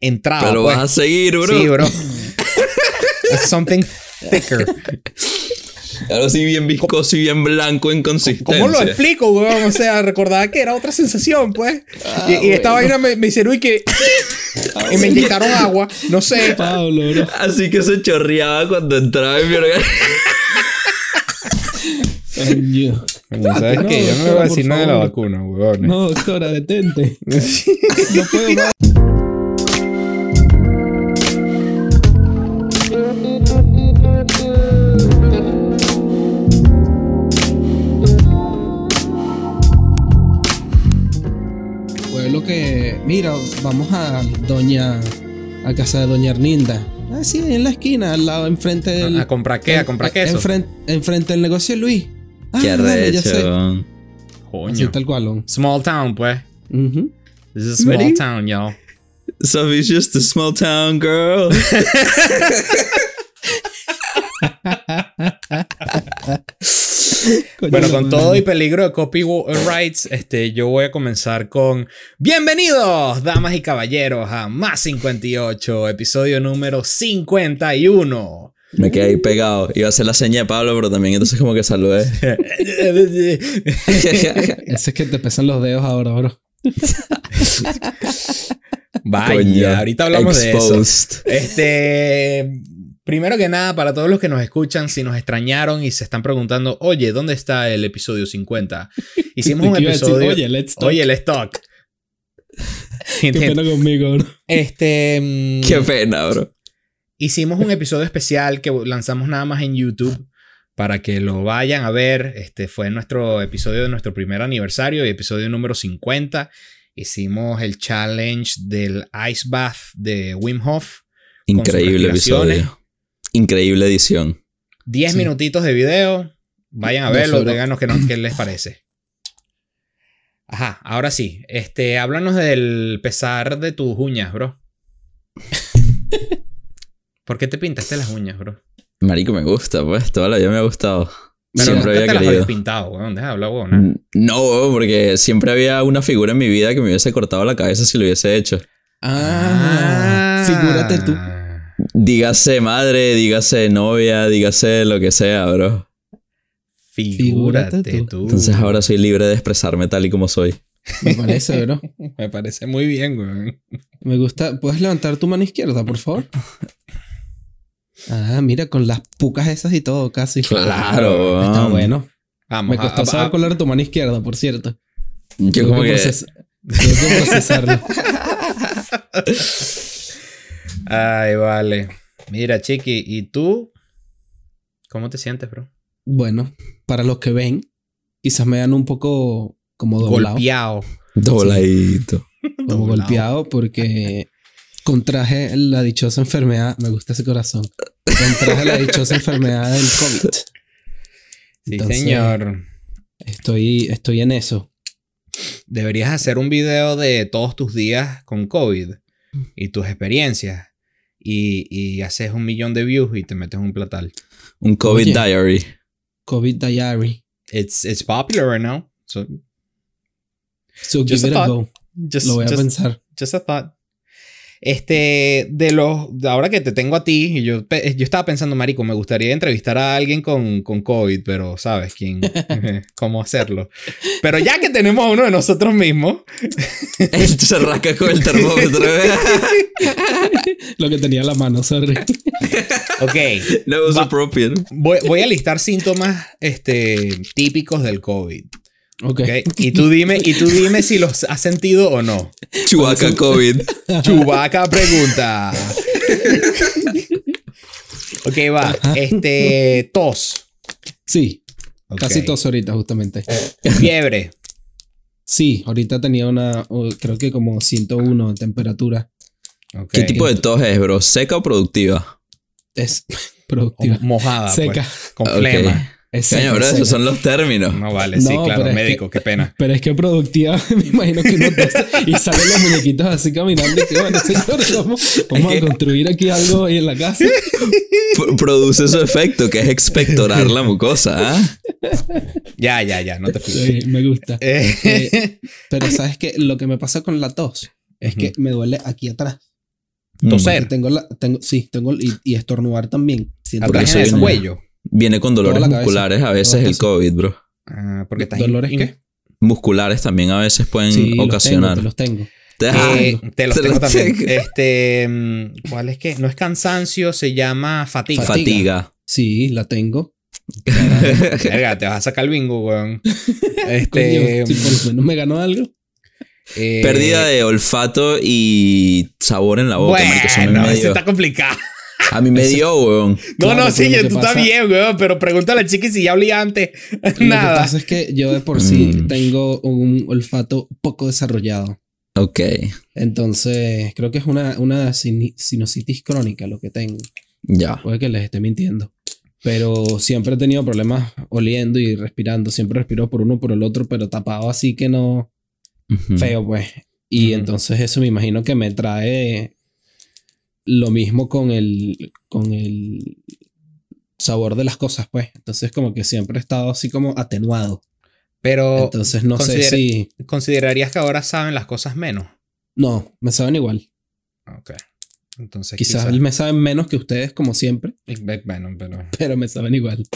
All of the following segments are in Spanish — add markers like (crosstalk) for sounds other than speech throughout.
entrada. Pero pues. vas a seguir, bro. Sí, bro. (laughs) It's something thicker. Algo así bien viscoso y bien blanco en consistencia. ¿Cómo lo explico, weón? O sea, recordaba que era otra sensación, pues. Ah, y, y esta vaina me, me hicieron y que. y me inyectaron agua. No sé. Pablo, bro. Así que se chorreaba cuando entraba en mi organismo. Coño. ¿Sabes No, qué? Yo no le voy a decir nada de la vacuna, weón. No, doctora, detente. (laughs) No puedo más. Mira, vamos a Doña. A casa de Doña Erninda. Ah, sí, en la esquina, al lado, enfrente del. ¿A comprar qué? ¿A comprar queso? Enfrente, enfrente del negocio de Luis. Ah, Qué dale, ya sé. Coño. Así tal cual. ¿no? Small town, pues. Ujú. This is a small Ready? town, y'all. Sophie's just a small town girl. (laughs) Coño, Bueno, con todo y peligro de copyrights, este, yo voy a comenzar con Bienvenidos, damas y caballeros, a Más 58, episodio número 51. Me quedé ahí pegado. Iba a hacer la seña de Pablo, pero también entonces como que saludé. (laughs) Ese es que te pesan los dedos ahora, bro. Vaya, Coño, ahorita hablamos de eso. Este, primero que nada, para todos los que nos escuchan, si nos extrañaron y se están preguntando, oye, ¿dónde está el episodio 50? (laughs) Hicimos un decir, episodio. Oye, let's talk. Oye, let's talk. (laughs) Qué pena conmigo, bro. Este. mm, Qué pena, bro. Hicimos un episodio especial que lanzamos nada más en YouTube para que lo vayan a ver. Este fue nuestro episodio de nuestro primer aniversario, episodio número 50. Hicimos el challenge del Ice Bath de Wim Hof. Increíble episodio. Increíble edición. 10 Sí. minutitos de video. Vayan a verlo, díganos qué, les parece. Ajá, ahora sí. Este, háblanos del pesar de tus uñas, bro. (laughs) ¿Por qué te pintaste las uñas, bro? Marico, me gusta, pues. Toda la vida me ha gustado. Pero siempre nunca había te las querido. pintado, weón. Deja de hablar, weón. No, weón, porque siempre había una figura en mi vida que me hubiese cortado la cabeza si lo hubiese hecho. Ah, figúrate tú. Dígase madre, dígase novia, dígase lo que sea, bro. Figúrate Figúrate tú. tú. Entonces ahora soy libre de expresarme tal y como soy. Me parece, bro. (laughs) Me parece muy bien, weón. Me gusta. ¿Puedes levantar tu mano izquierda, por favor? Ah, mira, con las pucas esas y todo, casi. Claro, Está bueno. Vamos, Me costó a- a- saber era tu mano izquierda, por cierto. Yo Tengo como que... proces- tengo que procesarlo. (laughs) Ay, vale. Mira, Chiqui, ¿y tú? ¿Cómo te sientes, bro? Bueno, para los que ven, quizás me dan un poco como doblado. Golpeado. Dobladito. (laughs) como doblado. golpeado porque contraje la dichosa enfermedad. Me gusta ese corazón. Contraje la dichosa enfermedad del COVID. Sí, Entonces- señor. Estoy, estoy en eso. Deberías hacer un video de todos tus días con COVID y tus experiencias. Y, y haces un millón de views y te metes un platal. Un COVID Oye. diary. COVID diary. It's, it's popular right now. So So give it a thought. go. just, Lo voy a just- pensar. just a thought. Este, de los, de ahora que te tengo a ti, y yo, yo estaba pensando, Marico, me gustaría entrevistar a alguien con, con COVID, pero ¿sabes quién? (laughs) ¿Cómo hacerlo? Pero ya que tenemos a uno de nosotros mismos, Él se rasca con el termómetro. (laughs) Lo que tenía en la mano, sorry. ok, no was Va- voy, voy a listar síntomas este, típicos del COVID. Ok. ¿ok? Y tú dime, y tú dime si los has sentido o no. Chubaca COVID. Chubaca pregunta. ok, va. Este, tos. Sí, casi todos ahorita, justamente. Fiebre. Sí, ahorita tenía una, creo que como 101 de temperatura. ¿Qué tipo de tos es, bro? ¿Seca o productiva? Es O (laughs) productiva. mojada. Seca. pues, con Ok. flema. Bro, es esos son los términos. No vale, sí, No, claro, médico, qué pena. Pero es que productiva, (laughs) me imagino que uno tose y salen los muñequitos así caminando y que bueno, señores, (laughs) vamos, vamos a construir aquí algo ahí en la casa. (laughs) P- produce su efecto, que es expectorar la mucosa, ¿ah? Ya, ya, ya, no te fui. Sí, me gusta. Eh, Eh, pero sabes que lo que me pasa con la tos es que me duele aquí atrás. Toser. Tengo la, tengo, sí, tengo y, y estornudar también. Siento Atrás en el cuello. Viene con dolores musculares a veces el. COVID, bro. Ah, porque estás ¿Dolores in- qué? Musculares también a veces pueden Sí, los ocasionar. tengo, te los tengo. Te- Eh, te los Te tengo los también. tengo. Este, mm, ¿cuál es que? No es cansancio, se llama fatiga. Fatiga. Fatiga. Sí, la tengo. (laughs) Verga, te vas a sacar el bingo, weón. (laughs) Este, Coño, si por lo menos me ganó algo. eh, Pérdida de olfato y sabor en la boca. marico, eso Bueno, me eso está complicado. A mí me dio, weón. No, Claro, no, sí, tú estás pasa- bien, weón, pero pregúntale a Chiqui si ya olía antes. Lo que Nada. pasa es que yo de por sí Mm. tengo un olfato poco desarrollado. Ok. Entonces, creo que es una, una sini- sinusitis crónica lo que tengo. Ya. Puede que les esté mintiendo. Pero siempre he tenido problemas oliendo y respirando. Siempre respiro por uno por el otro, pero tapado así que no Ujú. feo, pues. Y Ujú. entonces eso me imagino que me trae lo mismo con el, con el sabor de las cosas, pues. Entonces como que siempre he estado así como atenuado. Pero Entonces no sé si... considerarías que ahora saben las cosas menos. No, me saben igual. Ok. Entonces, Quizás me saben menos que ustedes como siempre, Bueno, pero. pero me saben igual.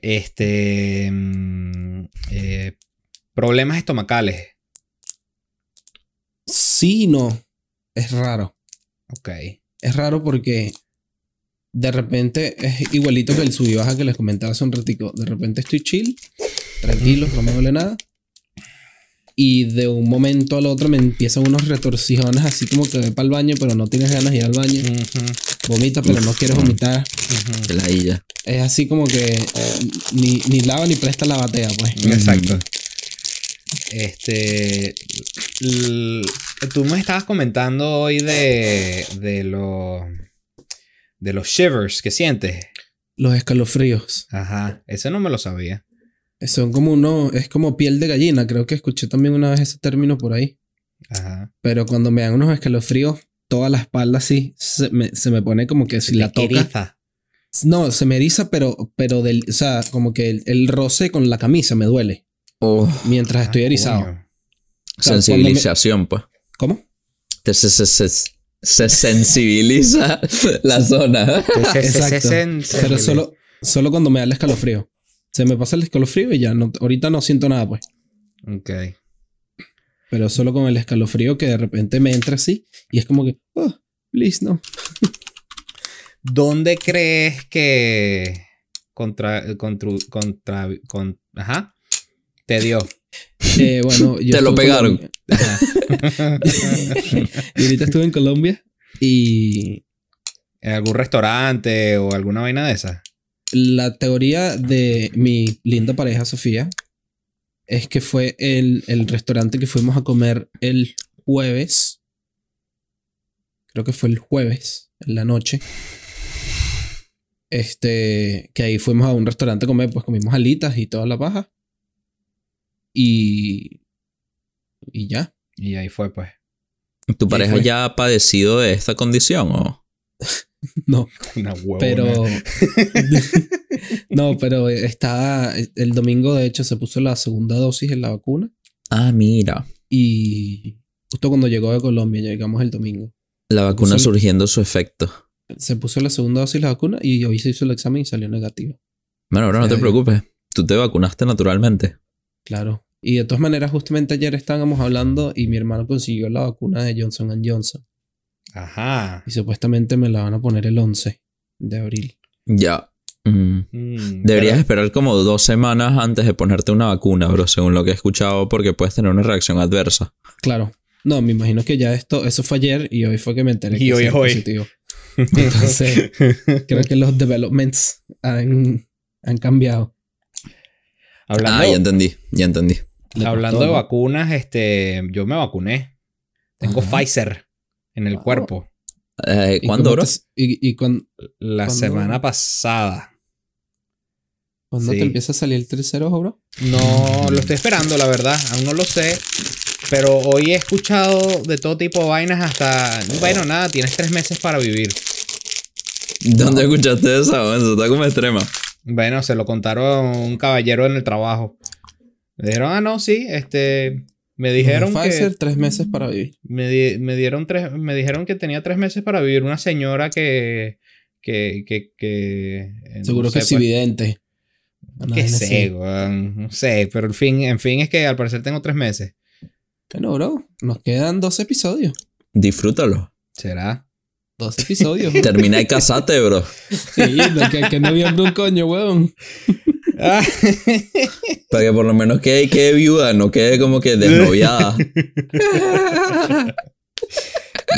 Este. mm, eh, problemas estomacales. Sí y no. Es raro. Ok. Es raro porque de repente es igualito que el sub y baja que les comentaba hace un ratico. De repente estoy chill, tranquilo, no me duele nada. Y de un momento al otro me empiezan unos retorcijones así como que ve para el baño, pero no tienes ganas de ir al baño. Ujú, Vomita, pero no quieres vomitar. ujú. Peladilla. Es así como que eh, ni, ni lava ni presta la batea, pues. Exacto. Este. Tú me estabas comentando hoy de. de los. de los shivers que sientes. Los escalofríos. Ajá. Ese no me lo sabía. Son como uno, es como piel de gallina. Creo que escuché también una vez ese término por ahí. Ajá. Pero cuando me dan unos escalofríos, toda la espalda así se me, se me pone como que si la Te toca. eriza. No, se me eriza, pero, pero del, o sea, como que el, el roce con la camisa me duele Oh, mientras estoy Ah, erizado. coño. sea, sensibilización, pues. ¿Cómo? Te- Se, se- se- se sensibiliza (laughs) la zona. Exacto. Pero solo, solo cuando me da el escalofrío. Se me pasa el escalofrío y ya no, ahorita no siento nada, pues. Ok. Pero solo con el escalofrío que de repente me entra así y es como que, oh, please, no. (laughs) ¿Dónde crees que contra, contra, contra, con- ajá, te dio? Eh, bueno, (laughs) yo Te lo pegaron. (laughs) Y ahorita estuve en Colombia y ¿En algún restaurante o alguna vaina de esas? la teoría de mi linda pareja Sofía es que fue el, el restaurante que fuimos a comer el jueves. Creo que fue el jueves, en la noche. Este, que ahí fuimos a un restaurante a comer, pues comimos alitas y toda la paja. Y. Y ya. Y ahí fue, pues. ¿Tu pareja fue. ya ha padecido de esta condición o? (laughs) No, Una huevona. pero. (laughs) (laughs) no, pero estaba. El domingo, de hecho, se puso la segunda dosis en la vacuna. Ah, mira. Y justo cuando llegó de Colombia, llegamos el domingo. La vacuna Puso- surgiendo su efecto. Se puso la segunda dosis de la vacuna y hoy se hizo el examen y salió negativo. Bueno, bro, no te preocupes. Tú te vacunaste naturalmente. Claro. Y de todas maneras, justamente ayer estábamos hablando y mi hermano consiguió la vacuna de Johnson Johnson. Ajá. Y supuestamente me la van a poner el 11 de abril. Ya. Mm. Mm, Deberías pero- esperar como dos semanas antes de ponerte una vacuna, bro, según lo que he escuchado, porque puedes tener una reacción adversa. Claro. No, me imagino que ya esto, eso fue ayer y hoy fue que me enteré Y que hoy es hoy. positivo. Entonces, (laughs) creo que los developments han, han cambiado. Hablando Ah, ya entendí, ya entendí. Hablando de vacunas, este, yo me vacuné. Tengo Ajá. Pfizer en el Wow. cuerpo. Eh, ¿Y ¿Cuándo, bro? y, y cuan- La ¿Cuándo? semana pasada. cuándo Sí. te empieza a salir el tercer ojo, bro? No lo estoy esperando, la verdad. Aún no lo sé. Pero hoy he escuchado de todo tipo de vainas hasta. Bueno, nada, tienes tres meses para vivir. ¿Dónde escuchaste eso? Eso está como extrema. Bueno, se lo contaron un caballero en el trabajo. Le dijeron, ah, no, sí, este. Me dijeron Pfizer, que. tres meses para vivir. Me, di- me dieron tres. Me dijeron que tenía tres meses para vivir. Una señora que. Que. que, que eh, Seguro no que es pues, evidente. ¿Qué sé, weón? No sé, pero en fin, en fin es que al parecer tengo tres meses. Bueno, bro, nos quedan dos episodios. Disfrútalo. ¿Será? Dos episodios. Termina de casarte, bro. sí, de que, que noviembre un coño, weón. Ah, (laughs) Para que por lo menos quede, quede viuda, no quede como que desnoviada. (laughs)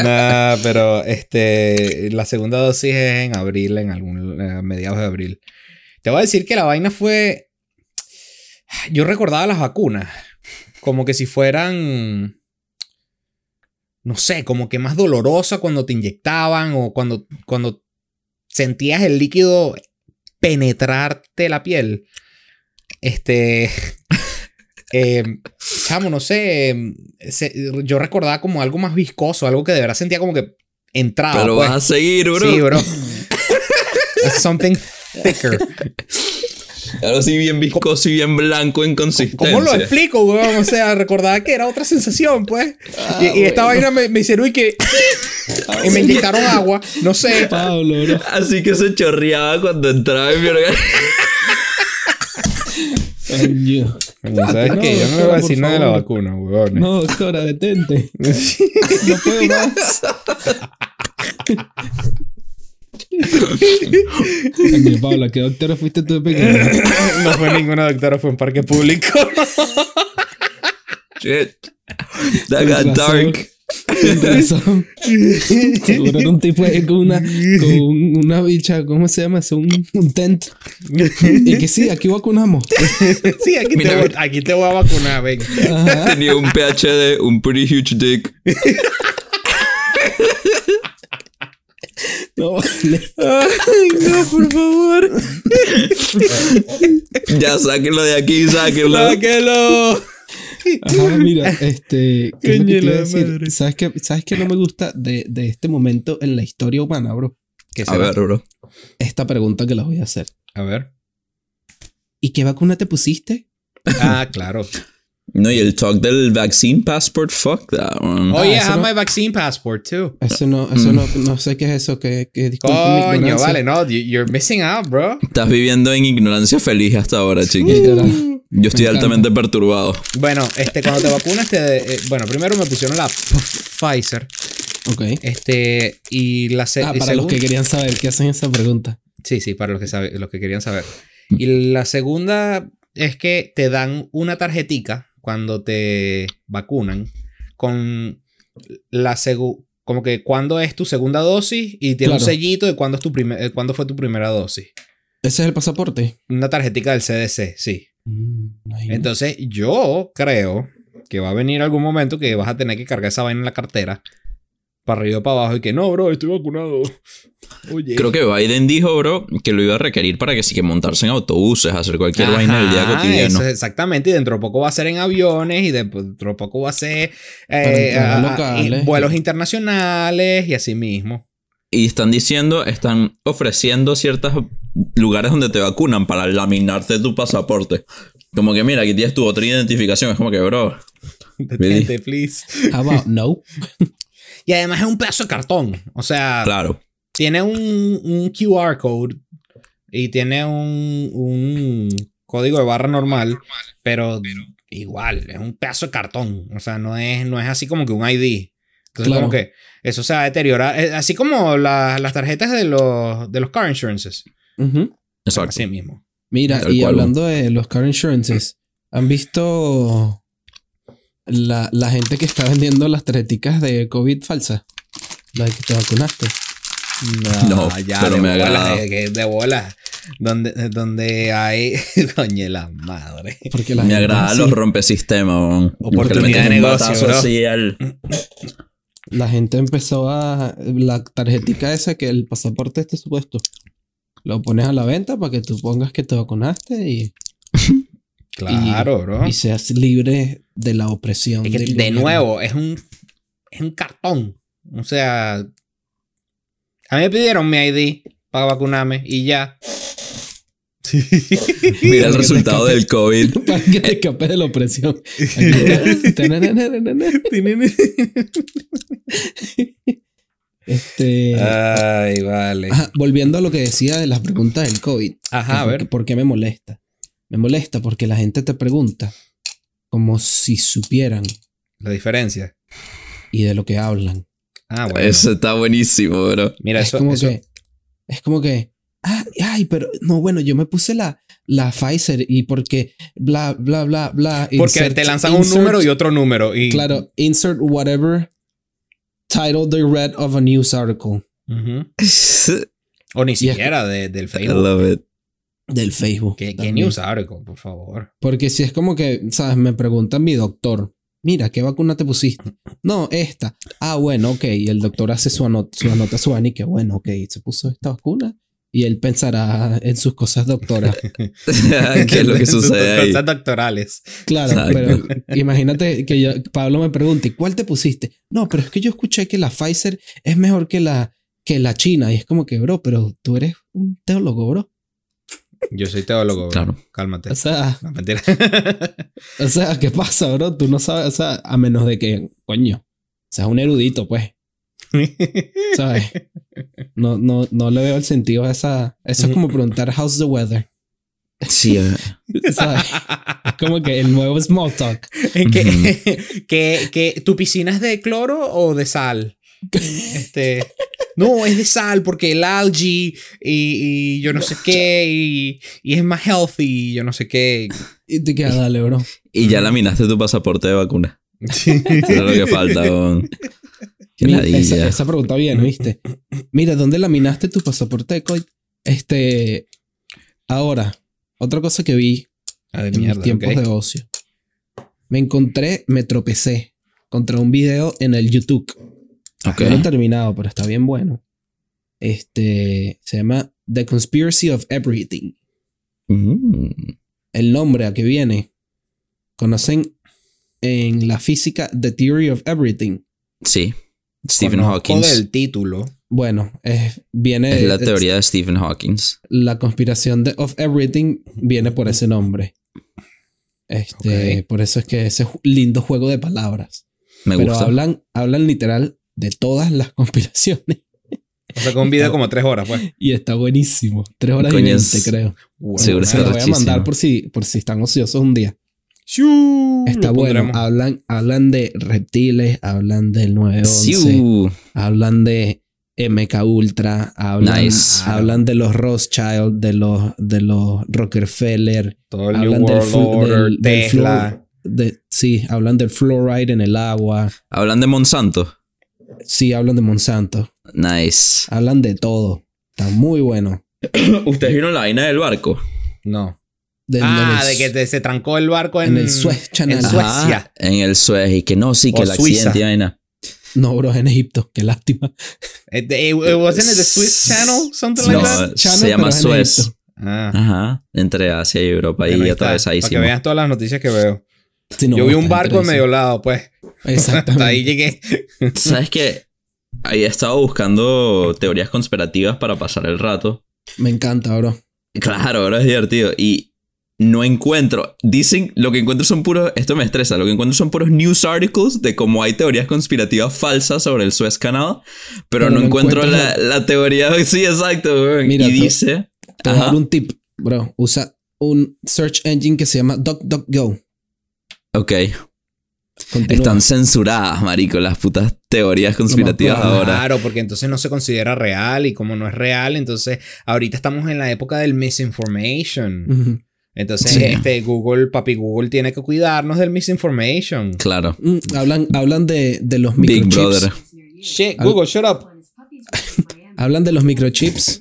Nah, pero este, la segunda dosis es en abril, en algún, a mediados de abril. Te voy a decir que la vaina fue. Yo recordaba las vacunas como que si fueran. No sé, como que más dolorosa cuando te inyectaban o cuando, cuando sentías el líquido penetrarte la piel. Este. (laughs) eh, chamo, no sé. se- yo recordaba como algo más viscoso, algo que de verdad sentía como que entraba. Pero pues. vas a seguir, bro. Sí, bro. (laughs) Something thicker. Algo así bien viscoso y bien blanco en consistencia. ¿Cómo lo explico, weón? O sea, recordaba que era otra sensación, pues. Ah, y, y esta vaina me, me hicieron y que. y me inyectaron agua. No sé. Pablo, bro. Así que se chorreaba cuando entraba en mi organismo. (laughs) ¿Sabes No, qué? Yo no le voy a decir nada de la vacuna, weón. No, doctora, detente. (laughs) No puedo más. (laughs) Pablo, ¿qué doctora fuiste tú de pequeño? (laughs) no fue ninguna doctora, fue un parque público. Shit. That got dark. Con razón. Seguro era un tipo ahí con una, con una bicha, ¿cómo se llama eso? Un, un tent. Y que sí, aquí vacunamos. sí, aquí te, Mira, voy, mira. aquí te voy a vacunar, ven. Ajá. Tenía un PhD, un pretty huge dick. No, (laughs) vale. Ay, no, por favor. Ya sáquenlo de aquí, sáquenlo. Sáquelo. Ajá, mira, este. ¿qué es lo que decir? ¿Sabes qué, ¿Sabes qué no me gusta de, de este momento en la historia humana, bro? ¿Qué A ver, bro. Esta pregunta que la voy a hacer. A ver. ¿Y qué vacuna te pusiste? Ah, claro. No, y el talk del vaccine passport, fuck that, man. Oh, Ah, yeah, I eso have no- my vaccine passport too. Eso no, eso no, no sé qué es eso, que, que Coño, vale, no, you- you're missing out, bro. Estás viviendo en ignorancia feliz hasta ahora, chiqui. Literal. Yo estoy altamente perturbado. Bueno, este, cuando te vacunas, te, eh, bueno, primero me pusieron la Pfizer. Ok. Este, y la se- Ah, y para los que querían saber que hacen esa pregunta. Sí, sí, para los que, sabe- los que querían saber. Y la segunda es que te dan una tarjetica cuando te vacunan con la segu como que cuándo es tu segunda dosis y tiene un sellito de cuándo es tu primer, eh, cuándo fue tu primera dosis. Ese es el pasaporte. Una tarjetica del CDC, sí. Mm. Entonces, yo creo que va a venir algún momento que vas a tener que cargar esa vaina en la cartera para arriba para abajo y que no, bro, estoy vacunado. (laughs) Oye. Creo que Biden dijo, bro, que lo iba a requerir para que sí que montarse en autobuses, hacer cualquier vaina del día Ajá, cotidiano. eso es exactamente, y dentro de poco va a ser en aviones, y dentro de poco va a ser eh, a- y vuelos internacionales y así mismo. Y están diciendo, están ofreciendo ciertos lugares donde te vacunan para laminarte tu pasaporte. Como que mira, aquí tienes tu otra identificación. Es como que, bro, (laughs) Detente, please. How about no? (laughs) Y además es un pedazo de cartón. O sea, claro. tiene un, un QR code y tiene un, un código de barra normal, pero igual, es un pedazo de cartón. O sea, no es, no es así como que un ID. Entonces, Claro. como que eso se va a deteriorar. Eh, Así como la- las tarjetas de los, de los car insurances. Exacto. Así mismo. Mira, y cual. hablando de los car insurances, ¿han visto la, la gente que está vendiendo las tarjeticas de COVID falsas? La de que te vacunaste. No, pero de me agrada. eh, de bolas. Donde, donde hay. (laughs) Coño, la madre. Porque la Me gente agradan así- los rompesistemas, weón. Oportunidad Porque le metes de negocio, bro. así al- (clears throat) La gente empezó a. La tarjetica esa que el pasaporte esté supuesto. Lo pones a la venta para que tú pongas que te vacunaste y, Claro, bro. y seas libre de la opresión. Es que, del de gobierno. nuevo, es un, es un cartón. O sea, a mí me pidieron mi ID para vacunarme y ya. (laughs) Mira el resultado escape. del COVID. (laughs) Para que te escapes de la opresión. Este. Ay, vale. Ajá, volviendo a lo que decía de las preguntas del COVID. Ajá, a ¿Por ver. ¿Por qué me molesta? Me molesta porque la gente te pregunta como si supieran La diferencia. y de lo que hablan. Ah, bueno. Eso está buenísimo, bro. Mira, es eso, como eso- que. Es como que. ah, ay, pero no, bueno, yo me puse la, la Pfizer y porque bla, bla, bla, bla. Porque insert- te lanzan un número y otro número. Y, Claro, insert whatever title they read of a news article. I (laughs) O ni siquiera de- del Facebook. love it. Del Facebook. ¿Qué, qué news article, por favor? Porque si es como que, ¿sabes? Me pregunta mi doctor, mira, ¿qué vacuna te pusiste? No, esta. Ah, bueno, ok. Y el doctor hace su, anot su anota su y que bueno, ok, se puso esta vacuna. Y él pensará en sus cosas doctoras. (laughs) (laughs) ¿Qué es lo que Sus sucede ahí? Cosas doctorales. Claro, Exacto. pero imagínate que yo- Pablo me pregunte, ¿y cuál te pusiste? No, pero es que yo escuché que la Pfizer es mejor que la, que la China. Y es como que, bro, pero tú eres un teólogo, bro. Yo soy teólogo. bro. Claro. Cálmate. O sea, No, mentira. (laughs) o sea, ¿qué pasa, bro? Tú no sabes, o sea, a menos de que, coño, seas un erudito, pues. (laughs) ¿Sabes? No, no, no le veo el sentido a esa. Eso es como preguntar, ¿how's the weather? Sí, eh, (laughs) ¿Sabes? Es como que el nuevo small talk. ¿Que, que, que tu piscina es de cloro o de sal. Este, no, es de sal porque el algae y, y yo no sé qué y, y es más healthy y yo no sé qué. Y te queda, dale, bro. Y ya laminaste tu pasaporte de vacuna. Eso es lo que falta, weón. Qué Mira, esa, ladilla. esa pregunta bien, ¿viste? Mira, ¿dónde laminaste tu pasaporte de COVID? Este. Ahora, otra cosa que vi Ah, de en mis tiempos de ocio. Me encontré, me tropecé contra un video en el YouTube. No lo he terminado, pero está bien bueno. Este se llama The Conspiracy of Everything. Mm. El nombre a que viene. ¿Conocen en la física The Theory of Everything? Sí. Stephen Hawking. del título. Bueno, es, viene. Es la es- teoría de Stephen Hawking. la conspiración de of everything viene por ese nombre. Este, por eso es que ese lindo juego de palabras. Me Pero gusta. hablan, hablan literal de todas las (laughs) conspiraciones. O sea, con un video como tres horas, pues. Y está buenísimo. Tres horas Coño, y es- veinte, creo. Seguro Se está lo voy a mandar por si, por si están ociosos un día. Shoo, Está lo bueno. pondremos. Hablan, hablan de reptiles, hablan del 911, Siu. hablan de MK Ultra, hablan, Nice. hablan de los Rothschild, de los, de los Rockefeller, Todo el New hablan del, World Order, del- del Tesla. fluor- de- sí, hablan del fluoride en el agua. Hablan de Monsanto. Sí, hablan de Monsanto. Nice. Hablan de todo. Está muy bueno. (coughs) ¿Ustedes vieron la vaina del barco? No. De- ah, el- de que te- se trancó el barco en, en el Suez. En. Suecia. Ajá, en el Suez. Y que no, sí, que O el Suiza. accidente y vaina. No, bro, en Egipto. Qué lástima. Eh, it wasn't it the Swiss Channel? Something No, like that? Channel, se llama Suez. Ah. Ajá. Entre Asia y Europa. bueno, y ahí está, Para que veas todas las noticias que veo. Sí, no, Yo vi un barco en medio lado, pues. eso. (laughs) Hasta ahí Exactamente. llegué. (laughs) ¿Sabes qué? Había estado buscando teorías conspirativas para pasar el rato. Me encanta, bro. Claro, ahora es divertido. Y no encuentro. Dicen, lo que encuentro son puros. Esto me estresa. Lo que encuentro son puros news articles de cómo hay teorías conspirativas falsas sobre el Suez Canal. Pero, Pero no encuentro la, la teoría. (laughs) Sí, exacto. weón. Mira, y dice. Te voy a dar un tip, bro. Usa un search engine que se llama DuckDuckGo. Ok. Continúa. Están censuradas, marico, las putas teorías conspirativas ahora. Claro, porque entonces no se considera real y como no es real, entonces ahorita estamos en la época del misinformation. Entonces, Sí. este Google, papi Google tiene que cuidarnos del misinformation. Claro. Mm, hablan, hablan de, de los Big microchips. Brother. Shit, Google, shut up. (laughs) Hablan de los microchips.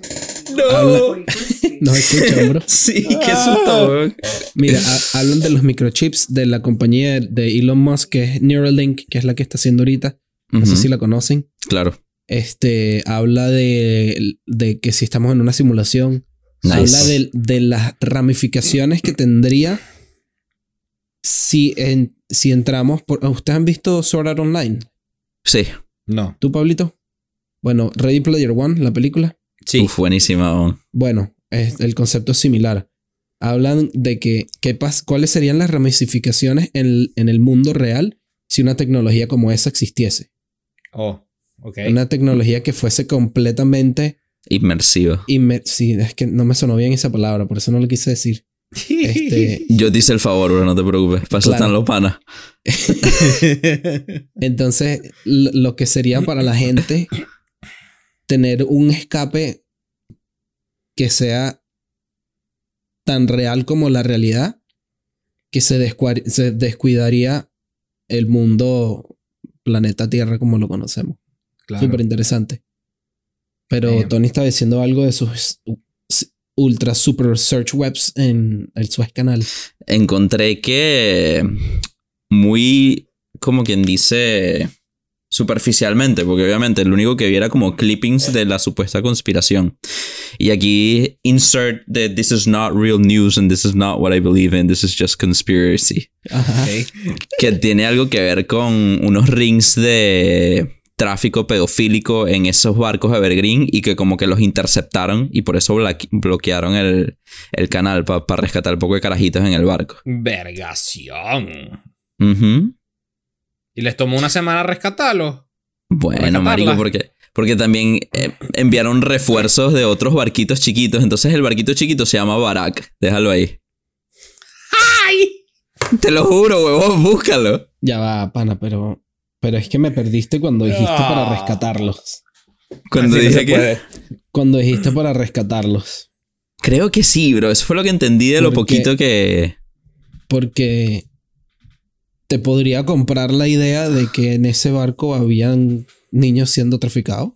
No. Habla- (laughs) No escuchan, bro. Sí, qué susto, weón. Mira, ha- hablan de los microchips de la compañía de Elon Musk, que es Neuralink, que es la que está haciendo ahorita. No sé si la conocen. Claro. Este habla de, de que si estamos en una simulación. Nice. Habla de, de las ramificaciones que tendría si, en, si entramos. Por, ¿Ustedes han visto Sword Art Online? Sí. No. ¿Tú, Pablito? Bueno, Ready Player One, la película. Sí. Uf, buenísima. Bueno, es- el concepto es similar. hablan de que qué pas- cuáles serían las ramificaciones en, en el mundo real si una tecnología como esa existiese. Oh, ok. Una tecnología que fuese completamente Inmersiva. inmer- sí, es que no me sonó bien esa palabra, por eso no lo quise decir. Este, (laughs) Yo te hice el favor, bro, no te preocupes. Para eso Claro. están los panas. (laughs) entonces, lo lo que sería para la gente tener un escape que sea tan real como la realidad, que se, se descuidaría el mundo planeta Tierra como lo conocemos. Claro. Súper interesante. Pero Eh. Tony está diciendo algo de sus ultra super search webs en el Suez Canal. encontré que muy, como quien dice, superficialmente, porque obviamente lo único que vi era como clippings de la supuesta conspiración. Y aquí insert de this is not real news and this is not what I believe in, this is just conspiracy. Que tiene algo que ver con unos rings de tráfico pedofílico en esos barcos Evergreen y que como que los interceptaron y por eso bloquearon el, el canal para rescatar un poco de carajitos en el barco. Vergación. Ujú. Y les tomó una semana rescatarlo. Bueno, marico, porque, porque también eh, enviaron refuerzos de otros barquitos chiquitos. Entonces el barquito chiquito se llama Barak. Déjalo ahí. ¡Ay! Te lo juro, huevón, búscalo. Ya va, pana, pero, pero es que me perdiste cuando dijiste para Ah. rescatarlos. Cuando Así dije que... Cuando dijiste para rescatarlos. Creo que sí, bro. Eso fue lo que entendí de lo poquito que... Porque te podría comprar la idea de que en ese barco habían niños siendo traficados.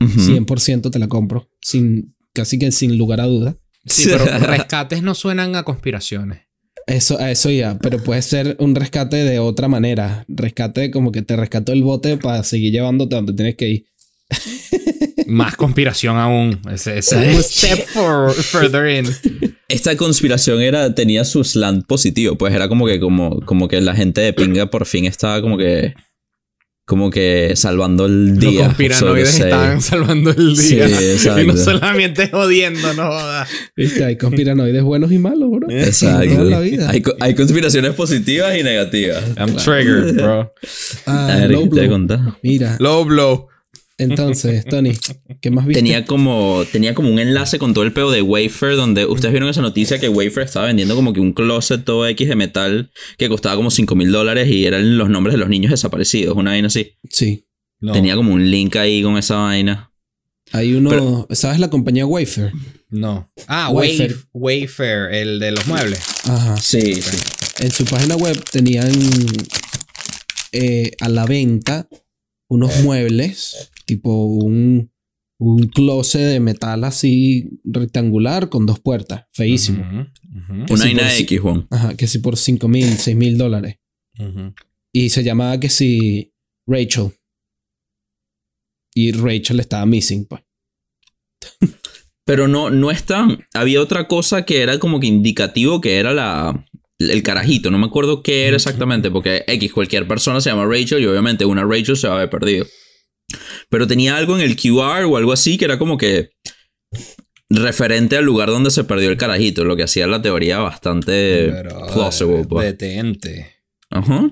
Ujú. 100% te la compro. Sin, casi que sin lugar a duda. Sí, pero (laughs) rescates no suenan a conspiraciones. Eso, a eso ya, pero puede ser un rescate de otra manera. Rescate como que te rescató el bote para seguir llevándote donde tienes que ir. Más conspiración aún. Ese ese es un (laughs) step for- further in. Esta conspiración era, tenía su slant positivo. Pues era como que, como, como que la gente de pinga por fin estaba como que... Como que salvando el Los día. to conspiranoides estaban salvando el Sí, día. exacto. (laughs) y no solamente jodiendo, no jodas. Viste, hay conspiranoides buenos y malos, bro. Exacto. Toda la vida. Hay, hay conspiraciones positivas y negativas. I'm triggered, bro. Ah, A ver, low ¿qué te blow. contar? Mira, Low blow. Entonces, Tony, ¿qué más viste? Tenía como, tenía como un enlace con todo el pedo de Wafer, donde ustedes vieron esa noticia que Wafer estaba vendiendo como que un closet todo X de metal que costaba como 5 mil dólares y eran los nombres de los niños desaparecidos, una vaina así. Sí. No, Tenía como un link ahí con esa vaina. Hay uno, ¿sabes la compañía Wayfair? no. Ah, Wayfair. Wayfair. Wayfair, el de los muebles. Ajá. Sí, sí. En su página web tenían eh, a la venta unos muebles, tipo un, un closet de metal así rectangular con dos puertas, feísimo. Ujú, ujú, Que Una si X, Juan. Ajá, que si por 5 mil, 6 mil dólares. Y se llamaba que si Rachel. Y Rachel estaba missing, pues. Pero no, no es tan. Había otra cosa que era como que indicativo que era la. El carajito, no me acuerdo qué era exactamente, porque X, cualquier persona se llama Rachel y obviamente una Rachel se va a haber perdido. Pero tenía algo en el QR o algo así que era como que referente al lugar donde se perdió el carajito, lo que hacía la teoría bastante Pero, plausible. pues. Detente. Ajá.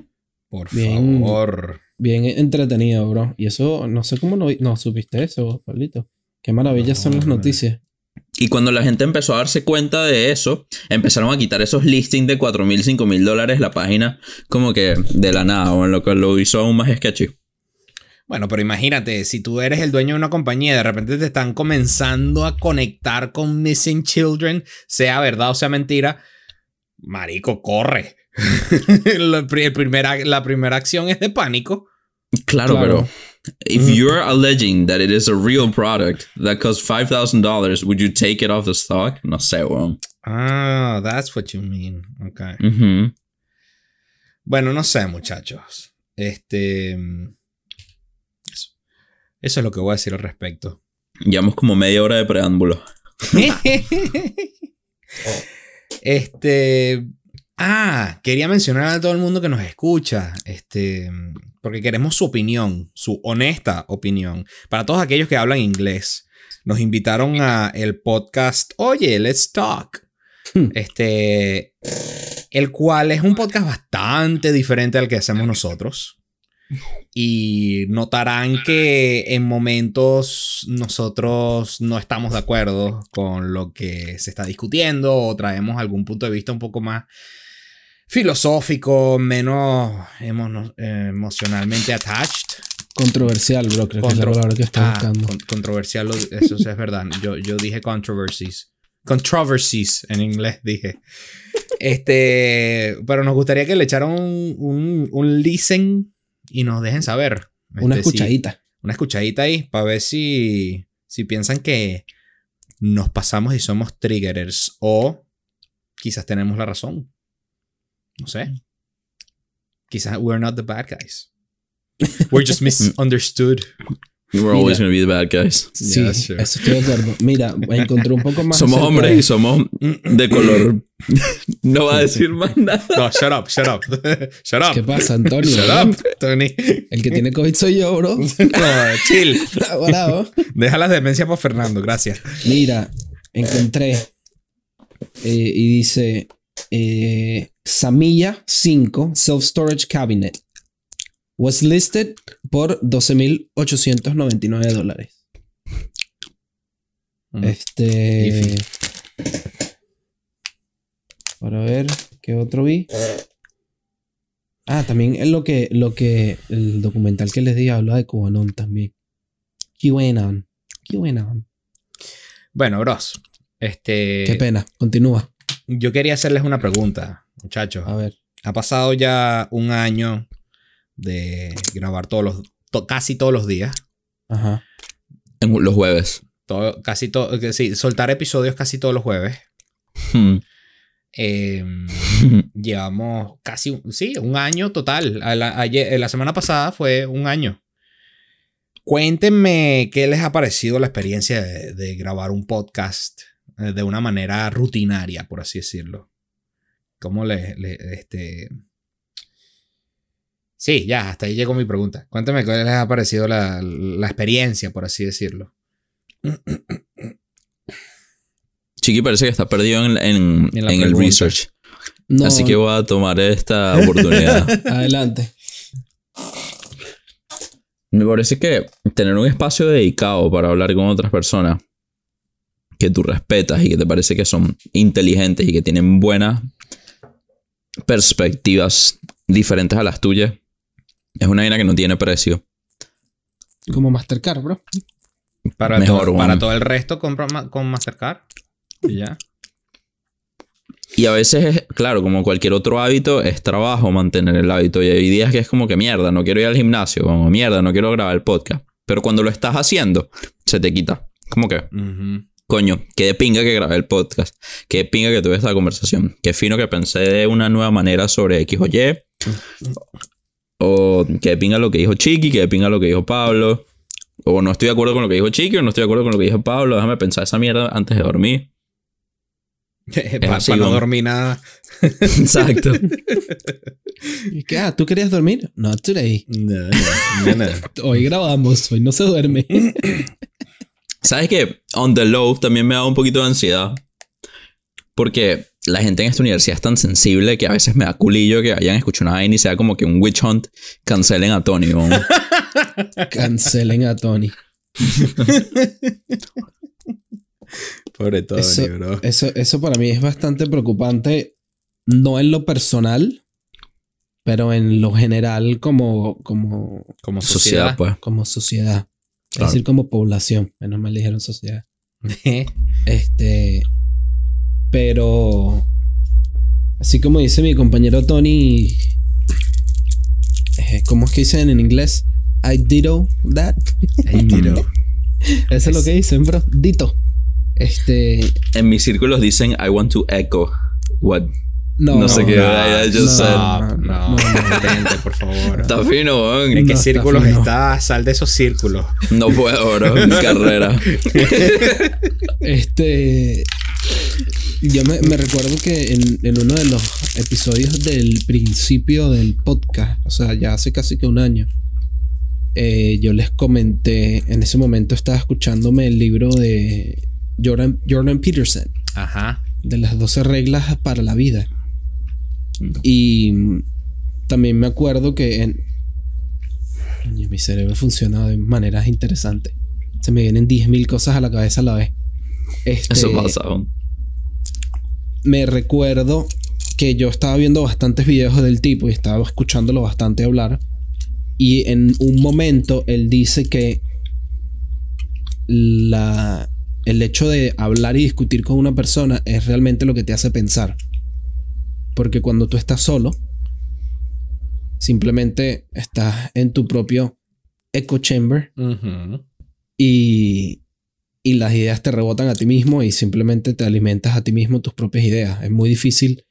Por Bien. favor. Bien entretenido, bro. Y eso, no sé cómo no, no supiste eso, Pablito. Qué maravillas son las No, noticias. Y cuando la gente empezó a darse cuenta de eso, empezaron a quitar esos listings de 4 mil, 5 mil dólares la página, como que de la nada, o en lo que lo hizo aún más sketchy. Bueno, pero imagínate, si tú eres el dueño de una compañía y de repente te están comenzando a conectar con Missing Children, sea verdad o sea mentira, marico, corre. (laughs) la, pri- primera, la primera acción es de pánico. Claro, Claro. pero if you're alleging that it is a real product that costs $5,000, would you take it off the stock? No sé, weón. Ah, that's what you mean. Ok. Ujú. Bueno, no sé, muchachos. Este. Eso, es lo que voy a decir al respecto. Llevamos como media hora de preámbulo. (laughs) este. Ah, quería mencionar a todo el mundo que nos escucha. Este. Porque queremos su opinión, su honesta opinión. Para todos aquellos que hablan inglés, nos invitaron a el podcast Oye, Let's Talk. Hmm. Este, el cual es un podcast bastante diferente al que hacemos nosotros. Y notarán que en momentos nosotros no estamos de acuerdo con lo que se está discutiendo o traemos algún punto de vista un poco más filosófico, menos emo- emocionalmente attached. Controversial, bro. Creo que es la Contro- palabra que estoy Ah, buscando. con- controversial, eso es verdad. Yo, yo dije controversies. Controversies en inglés dije. Este, pero nos gustaría que le echaran un, un, un listen y nos dejen saber. Una Este, si- escuchadita. una escuchadita ahí para ver si, si piensan que nos pasamos y somos triggerers o quizás tenemos la razón. No sé. Quizás we're not the bad guys. We're just (laughs) misunderstood. We're Mira. always gonna be the bad guys. Sí, Yeah, sure. eso estoy de acuerdo. Mira, encontré un poco más. Somos acerca hombres de- y somos de color. (laughs) no va a decir más nada. No, shut up, shut up. (laughs) shut up. ¿Qué pasa, Antonio? Shut up, Tony. El que tiene COVID soy yo, bro. (laughs) No, chill. Deja las demencias por Fernando, gracias. Mira, encontré eh, y dice eh, Samilla 5 Self Storage Cabinet was listed por 12.899 dólares. Mm. Este. Para ver qué otro vi. Ah, también es lo que, lo que el documental que les di habla de Cubanón también. QAnon. QAnon. Bueno, bros. Este. Qué pena. Continúa. Yo quería hacerles una pregunta, muchachos. A ver. Ha pasado ya un año de grabar todos los, to- casi todos los días. Ajá. En los jueves. Todo, casi todo, que sí, soltar episodios casi todos los jueves. Hmm. Eh, (laughs) llevamos casi, un- sí, un año total. A la, ayer- la semana pasada fue un año. Cuéntenme qué les ha parecido la experiencia de, de grabar un podcast eh, de una manera rutinaria, por así decirlo. ¿Cómo le, le- este... Sí, ya, hasta ahí llegó mi pregunta. Cuéntenme qué les ha parecido la, la experiencia, por así decirlo. Chiqui parece que está perdido en, en- En la en el research. No, Así que voy a tomar esta oportunidad. (laughs) adelante. Me parece que tener un espacio dedicado para hablar con otras personas que tú respetas y que te parece que son inteligentes y que tienen buenas perspectivas diferentes a las tuyas es una vaina que no tiene precio. Como Mastercard, bro. Para, Mejor, todo, bueno. para todo el resto, compra ma- con Mastercard. Y ya. Y a veces, es, claro, como cualquier otro hábito, es trabajo mantener el hábito. Y hay días que es como que mierda, no quiero ir al gimnasio, como mierda, no quiero grabar el podcast. Pero cuando lo estás haciendo, se te quita. Como que, coño, qué de pinga que grabé el podcast. Qué de pinga que tuve esta conversación. Qué fino que pensé de una nueva manera sobre X o Y. O qué de pinga lo que dijo Chiqui, qué de pinga lo que dijo Pablo. O no estoy de acuerdo con lo que dijo Chiqui, o no estoy de acuerdo con lo que dijo Pablo. Déjame pensar esa mierda antes de dormir. (laughs) Para no dormir nada. (laughs) Exacto. (laughs) ¿Y qué? Ah, ¿tú querías dormir? Not today. No, no, no, no. Hoy grabamos, hoy no se duerme. ¿Sabes qué? On the low también me da un poquito de ansiedad. Porque la gente en esta universidad es tan sensible que a veces me da culillo que hayan escuchado una vaina y sea como que un witch hunt cancelen a Tony. ¿no? (laughs) Cancelen a Tony. (laughs) Pobre Tony, Eso, bro. eso, eso para mí es bastante preocupante. No en lo personal, pero en lo general como, como, Como Sociedad, sociedad. pues. como sociedad. Claro. Es decir, como población. Menos mal dijeron sociedad. pues. (laughs) Este. Pero. Así como dice mi compañero Tony. eh, ¿Cómo es que dicen en inglés? I ditto that. Ay, tiro. (laughs) Eso es lo que dicen, bro. Dito. Este. En mis círculos dicen I want to echo what. No, No sé qué, I just no, said. No, no, no, por favor. Está fino, weón. ¿En qué No, está círculos estás? Sal de esos círculos. No puedo, bro. Mi (laughs) carrera. Este. Yo me, me recuerdo que en, en uno de los episodios del principio del podcast, o sea, ya hace casi que un año, eh, yo les comenté, en ese momento estaba escuchándome el libro de Jordan, Jordan Peterson. Ajá. de las 12 reglas para la vida. Y también me acuerdo que en, mi cerebro funciona de maneras interesantes. Se me vienen 10.000 cosas a la cabeza a la vez. Este, Eso pasa. ¿no? Me recuerdo que yo estaba viendo bastantes videos del tipo y estaba escuchándolo bastante hablar. Y en un momento él dice que la, el hecho de hablar y discutir con una persona es realmente lo que te hace pensar. Porque cuando tú estás solo, simplemente estás en tu propio echo chamber y, y las ideas te rebotan a ti mismo y simplemente te alimentas a ti mismo tus propias ideas. Es muy difícil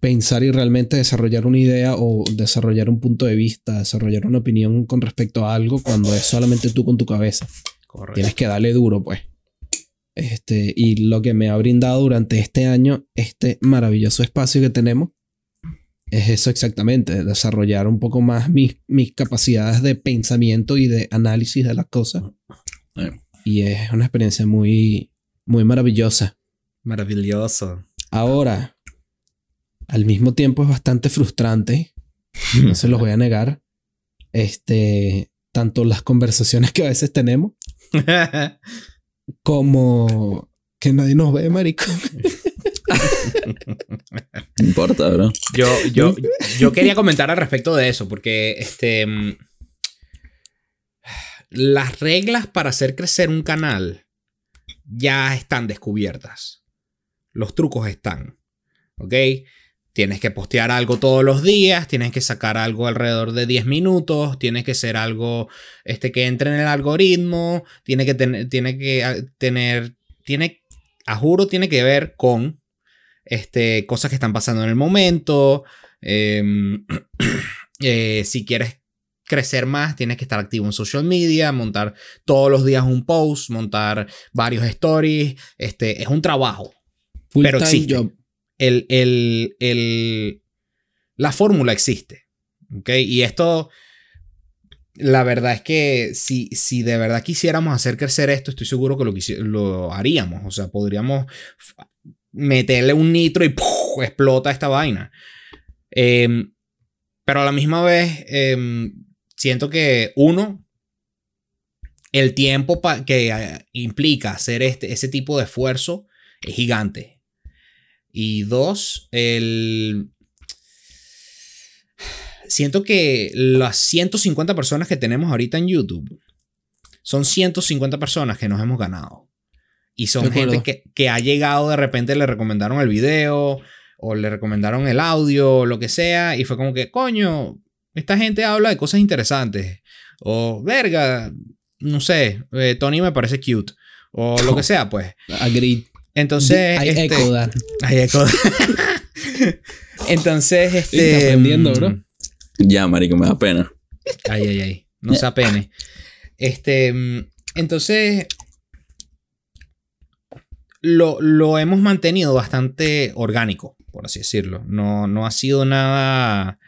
pensar y realmente desarrollar una idea o desarrollar un punto de vista, desarrollar una opinión con respecto a algo cuando es solamente tú con tu cabeza. Correcto. Tienes que darle duro, pues. Este, y lo que me ha brindado durante este año, este maravilloso espacio que tenemos, es eso exactamente, desarrollar un poco más mis, mis capacidades de pensamiento y de análisis de las cosas. Eh. Y es una experiencia muy, muy maravillosa. Maravilloso. Ahora, al mismo tiempo es bastante frustrante, no se los voy a negar. Este, tanto las conversaciones que a veces tenemos como que nadie nos ve, marico. No importa, bro. Yo, yo, (laughs) yo quería comentar al respecto de eso, porque este. Las reglas para hacer crecer un canal ya están descubiertas. Los trucos están. ¿Ok? Tienes que postear algo todos los días, tienes que sacar algo alrededor de 10 minutos, tienes que ser algo este, que entre en el algoritmo, tiene que, tener tiene que ah, tener, tiene, a juro, tiene que ver con este, cosas que están pasando en el momento. em, (clears throat) eh, si quieres crecer más, tienes que estar activo en social media, montar todos los días un post, montar varios stories. Este, es un trabajo. Full Pero existe. job. El, el- el- la fórmula existe. ¿ok? Y esto, la verdad es que si, si de verdad quisiéramos hacer crecer esto, estoy seguro que lo, lo haríamos. O sea, podríamos meterle un nitro y ¡puf! explota esta vaina. Em, pero a la misma vez, em, siento que uno, el tiempo que eh, implica hacer este, ese tipo de esfuerzo es gigante. Y dos, el... Siento que las 150 personas que tenemos ahorita en YouTube son 150 personas que nos hemos ganado. Y son gente que, que ha llegado de repente, le recomendaron el video o le recomendaron el audio o lo que sea. Y fue como que, coño, esta gente habla de cosas interesantes. O, verga, no sé, eh, Tony me parece cute. O lo que (laughs) sea, pues. Agreed. Entonces, I este, echo that. Ay, eco. (laughs) Entonces, este. Está aprendiendo, bro. mm, Ya, marico, me da pena. Ay, ay, ay. No se apene. Este. mm, Entonces. Lo, lo hemos mantenido bastante orgánico, por así decirlo. No, no ha sido nada.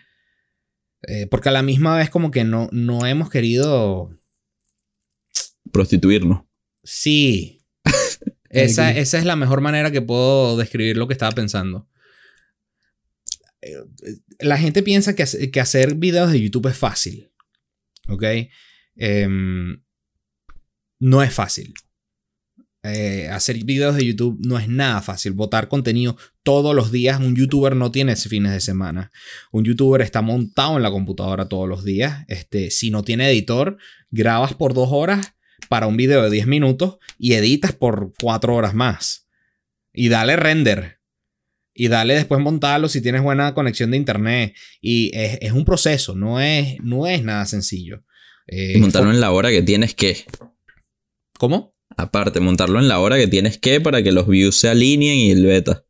Eh, porque a la misma vez, como que no, no hemos querido. Prostituirnos. Sí. (laughs) Esa, esa es la mejor manera que puedo describir lo que estaba pensando. Eh, La gente piensa que, que hacer videos de YouTube es fácil. ¿Ok? Em, no es fácil. Eh, hacer videos de YouTube no es nada fácil. Botar contenido todos los días. Un youtuber no tiene fines de semana. Un youtuber está montado en la computadora todos los días. Este, si no tiene editor, grabas por dos horas para un video de 10 minutos y editas por 4 horas más. Y dale render. Y dale después montarlo si tienes buena conexión de internet. Y es, es un proceso, no es, no es nada sencillo. Eh, montarlo en la hora que tienes que. ¿Cómo? Aparte, montarlo en la hora que tienes que para que los views se alineen y el beta.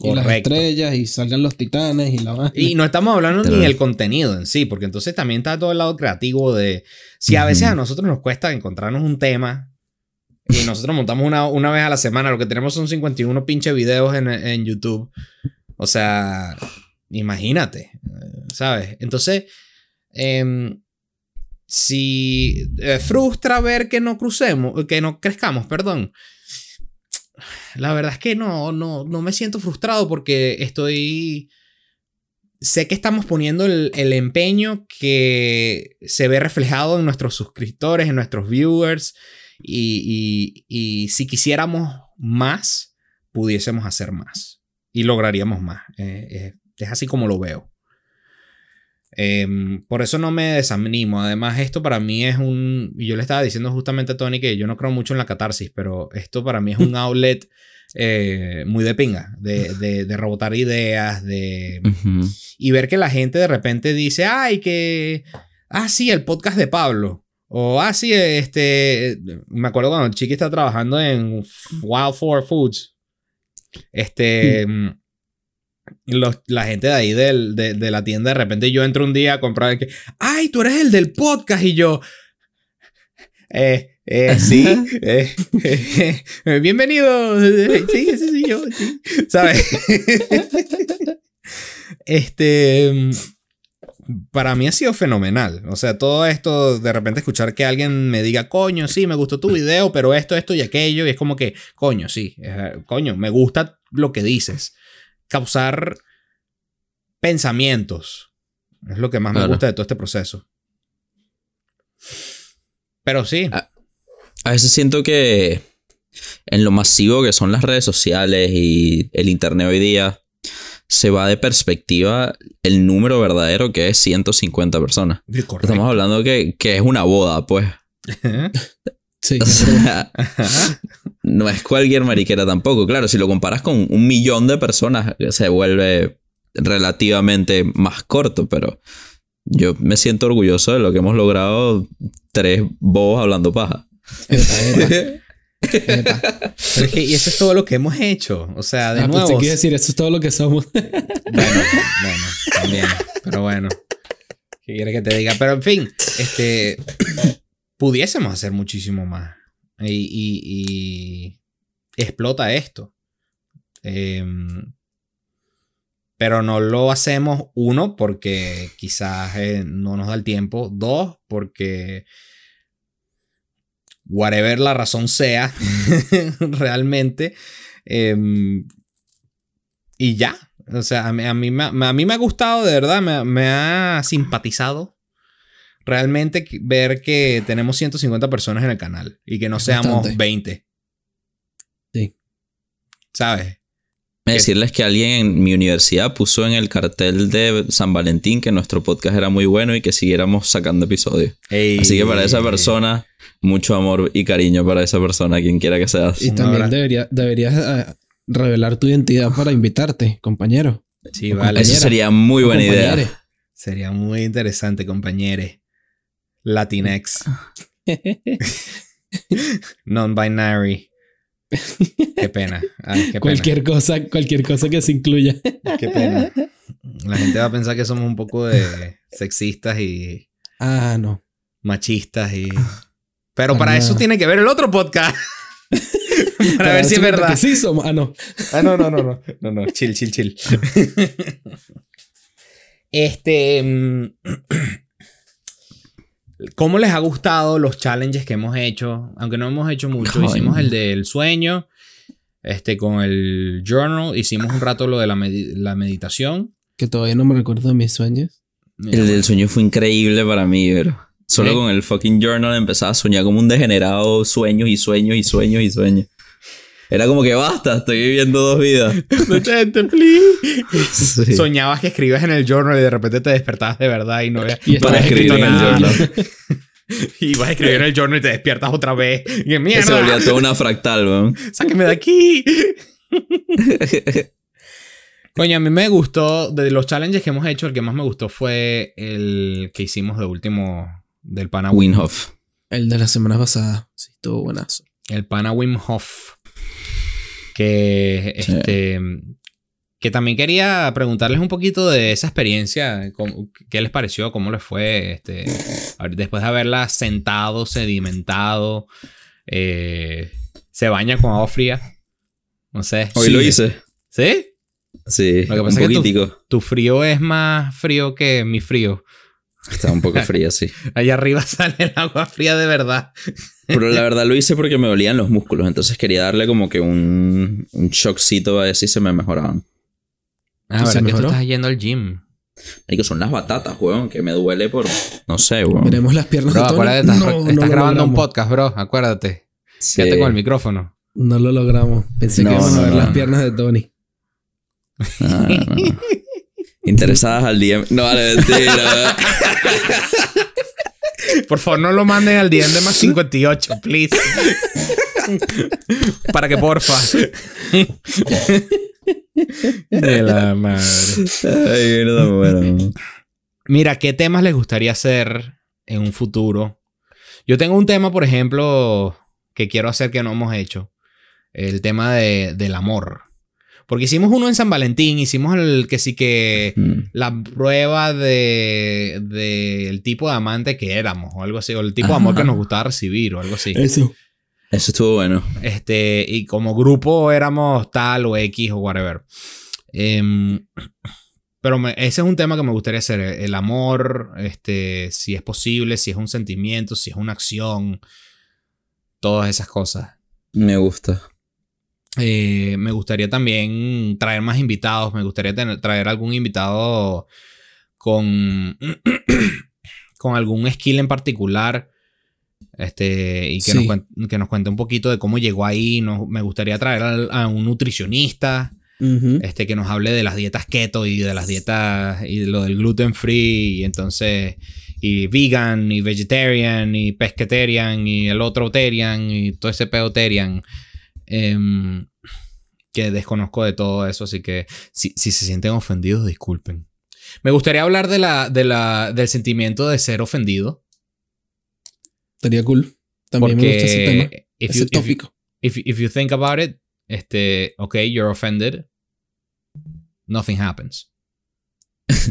Y las estrellas y salgan los titanes y la. Y no estamos hablando ni del contenido en sí, porque entonces también está todo el lado creativo de... Si a veces a nosotros nos cuesta encontrarnos un tema y (laughs) nosotros montamos una, una vez a la semana, lo que tenemos son 51 pinche videos en, en YouTube. O sea, imagínate, ¿sabes? Entonces, em, si eh, frustra ver que no crucemos, que no crezcamos, perdón. la verdad es que no, no, no me siento frustrado porque estoy... Sé que estamos poniendo el, empeño que se ve reflejado en nuestros suscriptores, en nuestros viewers. Y, y, si quisiéramos más, pudiésemos hacer más. Y lograríamos más. Eh, es así como lo veo. Em, por eso no me desanimo. Además, esto para mí es un. Yo le estaba diciendo justamente a Tony que yo no creo mucho en la catarsis, pero esto para mí es un (laughs) outlet eh, muy de pinga, de, de, de rebotar ideas, de. Y ver que la gente de repente dice, ay, que. Ah, sí, el podcast de Pablo. O, ah, sí, este. Me acuerdo cuando Chiqui estaba trabajando en Wild for Foods. Este. Los- la gente de ahí del- de, de la tienda, de repente yo entro un día a comprar. Que, ay, tú eres el del podcast. Y yo. Eh, eh, sí. eh, (laughs) eh, bienvenido. (laughs) Sí, sí, sí, yo. sí. ¿Sabes? (laughs) este. Para mí ha sido fenomenal. O sea, todo esto, de repente escuchar que alguien me diga, coño, sí, me gustó tu video, pero esto, esto y aquello. Y es como que, coño, sí, eh, coño, me gusta lo que dices. Causar pensamientos. Es lo que más me gusta de todo este proceso. Pero sí. A veces siento que en lo masivo que son las redes sociales y el internet hoy día, se va de perspectiva el número verdadero que es 150 personas. Correcto. Estamos hablando que, que es una boda, pues. (laughs) Sí. O sea, (laughs) no es cualquier mariquera tampoco. Claro, si lo comparas con un millón de personas, se vuelve relativamente más corto, pero yo me siento orgulloso de lo que hemos logrado tres bobos hablando paja. Epa, epa, (laughs) epa. Pero es que, y eso es todo lo que hemos hecho. O sea, de Ah, nuevo. iba a decir, eso es todo lo que somos. (laughs) Bueno, bueno, también. Pero bueno. ¿Qué quieres que te diga? Pero en fin, este. Pudiésemos hacer muchísimo más. Y, y- y explota esto. Em, pero no lo hacemos, uno, porque quizás eh, no nos da el tiempo. Dos, porque. Whatever la razón sea, (laughs) realmente. em, y ya. O sea, a mí, a mí, me, a mí me ha gustado, de verdad, me, me ha simpatizado realmente ver que tenemos 150 personas en el canal y que no Es seamos bastante. 20. Sí. ¿Sabes? Decirles que alguien en mi universidad puso en el cartel de San Valentín que nuestro podcast era muy bueno y que siguiéramos sacando episodios. Así que para esa persona, mucho amor y cariño para esa persona, quien quiera que seas. Y también debería, deberías eh, revelar tu identidad para invitarte, compañero. Sí, o vale. Eso sería muy buena idea. Sería muy interesante, compañere. Latinex. (laughs) Non-binary. (laughs) Qué pena. Ay, qué pena. cualquier cosa, cualquier cosa que se incluya. Qué pena. La gente va a pensar que somos un poco de sexistas y Ah, no. machistas y... Pero Para eso tiene que ver el otro podcast. (laughs) para ver si es verdad. Que sí somos. Ah, no. Ah, no, no, no, no. No, no. Chill, chill, chill. este. ¿Cómo les ha gustado los challenges que hemos hecho? Aunque no hemos hecho mucho. Hicimos el del sueño. Este, con el journal. Hicimos un rato lo de la, medi- la meditación. Que todavía no me recuerdo de mis sueños. El del sueño fue increíble para mí, pero solo ¿Eh? con el fucking journal empezaba a soñar como un degenerado, sueños y sueños y sueños y sueños. Era como que basta, estoy viviendo dos vidas. (laughs) Detente, please. Sí. Soñabas que escribes en el journal y de repente te despertabas de verdad y no había, Y escrito escribiendo en el nada. journal. (laughs) Y vas a escribir en el journal y te despiertas otra vez. Y que Se mierda. volvía toda una fractal, weón. (laughs) Sáqueme de aquí. Coño, a mí me gustó, de los challenges que hemos hecho, el que más me gustó fue el que hicimos de último del pana Winhoff. El de la semana pasada. Sí, estuvo buenazo. el pana Wim Hof. Que, Sí. este, que también quería preguntarles un poquito de esa experiencia, cómo- qué les pareció, cómo les fue, este, después de haberla sentado, sedimentado, eh, se baña con agua fría. No sé. Hoy Sí. lo hice. ¿Sí? Sí, Lo que un es que. Tu frío es más frío que mi frío. Está un poco (laughs) fría, sí. Allá arriba (laughs) sale el agua fría de verdad. Pero la verdad lo hice porque me dolían los músculos. Entonces quería darle como que un, un shockcito a ver si se me mejoraban. Ah, ¿Y se ¿verdad que tú estás yendo al gym? Marico, son las batatas, weón, que me duele por. No sé, weón. Veremos las piernas Bro, de Tony. acuérdate, estás, no, estás no lo grabando un logramos. podcast, bro. Acuérdate. Sí. Quédate con el micrófono. No lo logramos. Pensé No, que íbamos no, a ver no, las no. piernas de Tony. (laughs) Interesadas al día. No, vale, mentira. Por favor, no lo manden al DM de más 58, please. Para que porfa. De la madre. Ay, no, bueno. Mira, ¿qué temas les gustaría hacer en un futuro? Yo tengo un tema, por ejemplo, que quiero hacer que no hemos hecho. El tema de- del amor. Porque hicimos uno en San Valentín, hicimos el que sí que Mm. la prueba de del tipo de amante que éramos o algo así, o el tipo de amor Ajá. que nos gustaba recibir o algo así. Eso. Eso estuvo bueno. Este, y como grupo éramos tal o X o whatever. Em, pero me- ese es un tema que me gustaría hacer. El amor, este, si es posible, si es un sentimiento, si es una acción, todas esas cosas. Me gusta. Eh, me gustaría también traer más invitados. Me gustaría tener- traer algún invitado con, (clears throat) con algún skill en particular. Este, y que, Sí. nos, cuen- que nos cuente un poquito de cómo llegó ahí. Nos- me gustaría traer a, un nutricionista este, que nos hable de las dietas keto y de las dietas y de lo del gluten free. Y entonces, y vegan, y vegetarian, y pescatarian, y el otro terian, y todo ese peoterian. Em, que desconozco de todo eso, así que si, si se sienten ofendidos, disculpen. Me gustaría hablar de la, de la, del sentimiento de ser ofendido. Estaría cool. También me gusta ese tema. Porque if ese you, if you- tópico. if, if you think about it, este, okay, you're offended. Nothing happens. (laughs)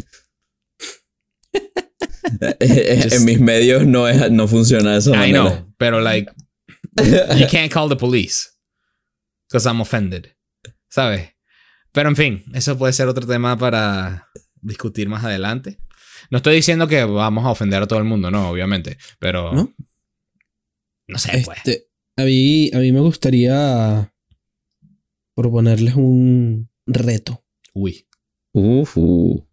en mis medios no, es, no funciona de esa I manera. know, pero like, you can't call the police because I'm offended. ¿Sabes? Pero en fin, eso puede ser otro tema para discutir más adelante. No estoy diciendo que vamos a ofender a todo el mundo, no, obviamente, pero ¿No? no sé, pues. Este, a, mí, a mí me gustaría proponerles un reto. Uy, Uf, uh.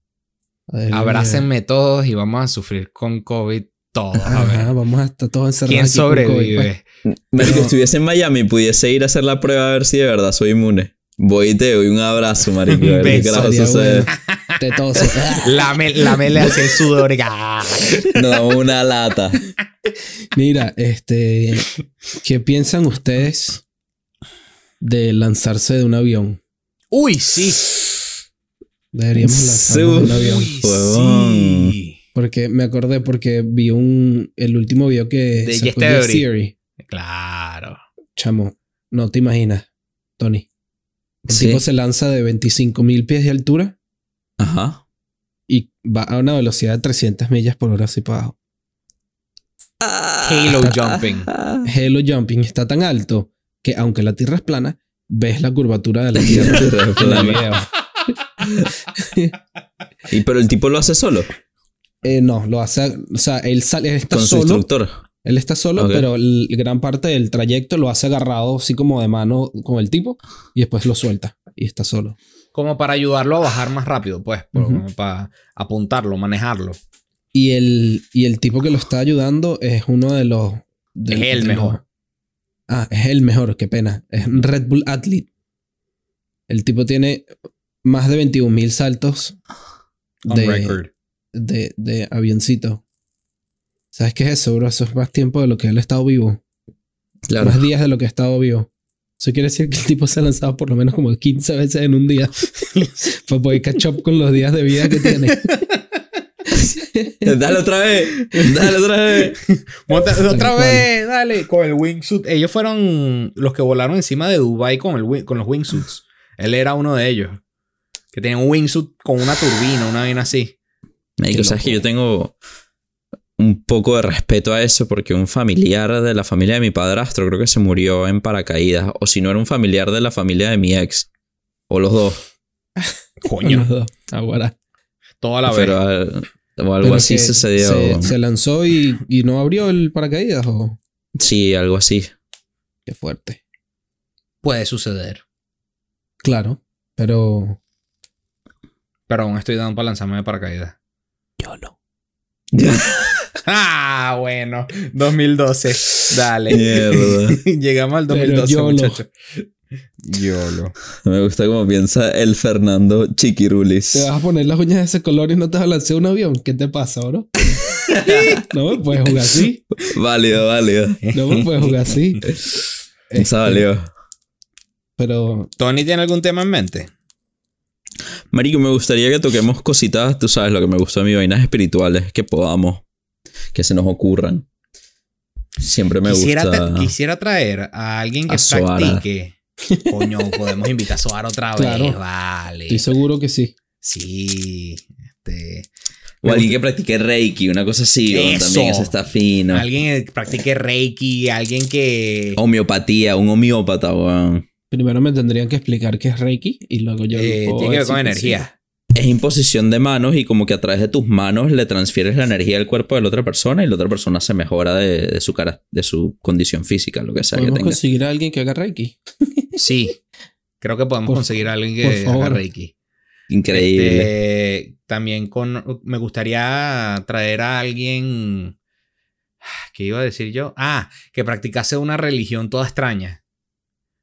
A ver, abrácenme todos y vamos a sufrir con COVID todos. A Ajá, ver. vamos a estar todos encerrados. ¿Quién aquí con COVID, sobrevive? pues. Marico, No. estuviese en Miami, pudiese ir a hacer la prueba a ver si de verdad soy inmune. Voy y te doy un abrazo, marico. A ver qué (laughs) Beso. sucede. bueno. Te toso. (laughs) Lame, lame le hace el sudor. Nos damos una lata. Mira, este, ¿qué piensan ustedes de lanzarse de un avión? Uy, sí. Deberíamos lanzarnos de un avión. Uy, sí. Porque me acordé porque vi un el último video que De sacó Yes Yes Theory. Theory. Claro. Chamo, no te imaginas, Tony. El Sí. tipo se lanza de 25 mil pies de altura Ajá. y va a una velocidad de 300 millas por hora así para abajo. Halo (laughs) jumping. Halo Jumping está tan alto que aunque la Tierra es plana, ves la curvatura de la Tierra. (laughs) (laughs) Y pero el tipo lo hace solo. Eh, no, lo hace, o sea, él sale, él está Con su solo, instructor. él está solo, pero el, gran parte del trayecto lo hace agarrado así como de mano con el tipo y después lo suelta y está solo. Como para ayudarlo a bajar más rápido, pues. para apuntarlo, manejarlo. Y el, y el tipo que lo está ayudando es uno de los... de- Es el mejor. los- ah, es el mejor, qué pena. Es un Red Bull Athlete. El tipo tiene más de 21 mil saltos On de, record. De, de avioncito. ¿Sabes qué es eso, bro? Eso es más tiempo de lo que él ha estado vivo. Claro. Más días de lo que ha estado vivo. Eso quiere decir que el tipo se ha lanzado por lo menos como 15 veces en un día. (laughs) para poder catch up con los días de vida que tiene. (laughs) Dale otra vez. Dale otra vez. Monta- otra vez, dale. Con el wingsuit. Ellos fueron los que volaron encima de Dubai con, el, con los wingsuits. Él era uno de ellos. Que tenía un wingsuit con una turbina, una vaina así. Qué sabes que yo tengo un poco de respeto a eso porque un familiar de la familia de mi padrastro creo que se murió en paracaídas. O si no era un familiar de la familia de mi ex. O los dos. (laughs) Coño. Los dos. Aguara. Toda la Pero vez. al- o algo Pero así sucedió. Se, se lanzó y, y no abrió el paracaídas. ¿o? Sí, algo así. Qué fuerte. Puede suceder. Claro, pero Pero aún estoy dando para lanzarme de paracaídas. Yo no. (laughs) Ah, bueno. 2012. Dale. Mierda. (laughs) Llegamos al Pero 2012, YOLO. muchachos. YOLO. Me gusta cómo piensa el Fernando Chiquirulis. ¿Te vas a poner las uñas de ese color y no te vas a lanzar un avión? ¿Qué te pasa, bro? (laughs) no me puedes jugar así. Válido, válido. No me puedes jugar así. Esa valió. Pero ¿Tony tiene algún tema en mente? Marico, me gustaría que toquemos cositas, tú sabes, lo que me gusta a mí, vainas espirituales que podamos, que se nos ocurran. Siempre me quisiera, gusta. quisiera traer a alguien que A Soara. practique. Coño, podemos invitar a Soar otra (laughs) Claro. vez, vale. estoy seguro que sí. Sí. Este, O alguien que practique Reiki, una cosa así, Eso. también eso está fino. Alguien que practique Reiki, alguien que Homeopatía, un homeópata, weón. Primero me tendrían que explicar qué es Reiki y luego yo. eh, puedo tiene que ver con que energía. Es imposición de manos y como que a través de tus manos le transfieres la energía al cuerpo de la otra persona y la otra persona se mejora de, de su cara, de su condición física, lo que sea que ¿Podemos tenga. conseguir a alguien que haga Reiki? (laughs) Sí. Creo que podemos Por- conseguir a alguien que haga. Reiki. Increíble. Este, también con. Me gustaría traer a alguien. ¿Qué iba a decir yo? Ah, que practicase una religión toda extraña.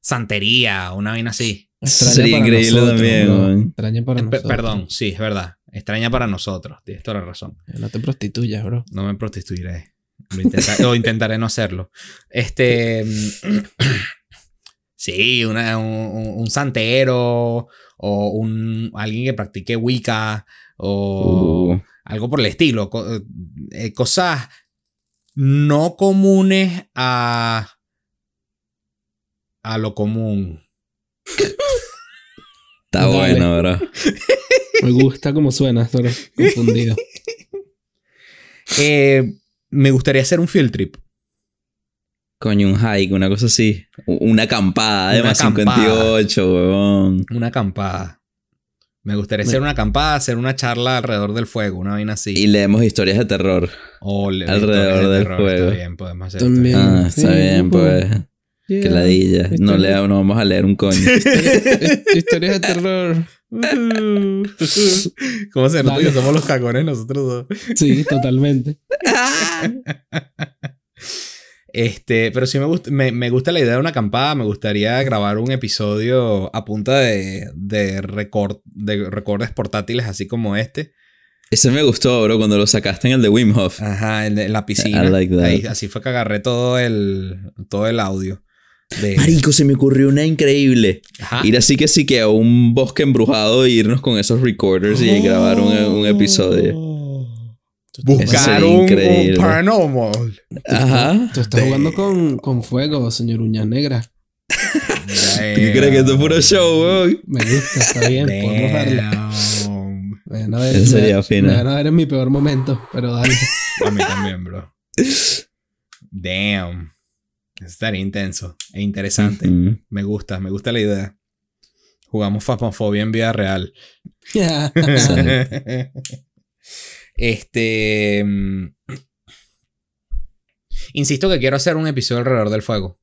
Santería, una vaina así. Extraña Sería para increíble nosotros, también. Extraña para Pe- nosotros. perdón, sí, es verdad. Extraña para nosotros. Tienes toda la razón. No te prostituyas, bro. No me prostituiré. Intenta- (laughs) o intentaré no hacerlo. Este. (clears throat) sí, una- un, un- un santero. O un, alguien que practique Wicca. O. Uh, algo por el estilo. co- eh, cosas no comunes a. a lo común. está Dale. bueno, bro. Me gusta cómo suena, solo confundido. Eh, me gustaría hacer un field trip. Coño, un hike, una cosa así. Una acampada de Una más acampada. 58, weón. Una acampada. Me gustaría hacer una acampada, hacer una charla alrededor del fuego, una vaina así. Y leemos historias de terror. O le- alrededor de del terror, fuego. Está bien, podemos hacer También. Ah, está bien, pues. Yeah. Que ladilla. No, Historia- lea, no vamos a leer un coño. (laughs) (laughs) Historias de terror. (laughs) ¿Cómo se nota que somos los cagones nosotros dos? Sí, totalmente. Este, pero sí me gusta, me, me gusta la idea de una acampada. Me gustaría grabar un episodio a punta de, de, record, de recordes portátiles así como este. Ese me gustó, bro, cuando lo sacaste en el de Wim Hof. Ajá, en, en la piscina. I like that. Ahí, así fue que agarré todo el, todo el audio. De, Marico, se me ocurrió una increíble. Ajá. Ir así que sí que a un bosque embrujado e irnos con esos recorders y grabar un, un episodio. Buscar un, paranormal. Ajá. Tú estás jugando con, con fuego, señor Uñas Negras. ¿Qué crees que esto es puro show, weón? Me gusta, está bien. Podemos darle. Me van a ver, Eso sería me- fino. Me van a ver en mi peor momento, pero dale. A mí también, bro. Damn. Eso Estaría intenso e interesante. Mm. Me gusta, me gusta la idea. Jugamos Fasmofobia en vida real. (laughs) este. mm, Insisto que quiero hacer un episodio alrededor del fuego.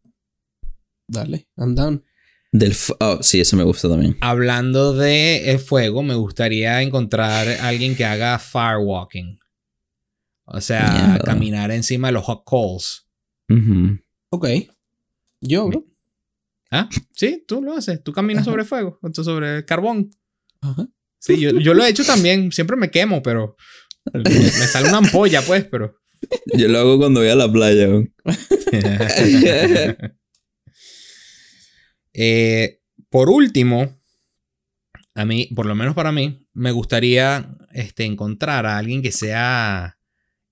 dale, I'm down. Del oh, sí, ese me gusta también. Hablando de eh, fuego, me gustaría encontrar a alguien que haga firewalking. O sea, caminar encima de los hot coals. Ujú. Ok. Yo, bro. ¿Ah? Sí, tú lo haces. Tú caminas Ajá. sobre fuego, sobre carbón. Ajá. Sí, yo, yo lo he hecho también. Siempre me quemo, pero. Me sale una ampolla, pues, pero. (laughs) Yo lo hago cuando voy a la playa. (laughs) Eh, por último, a mí, por lo menos para mí, me gustaría este, encontrar a alguien que sea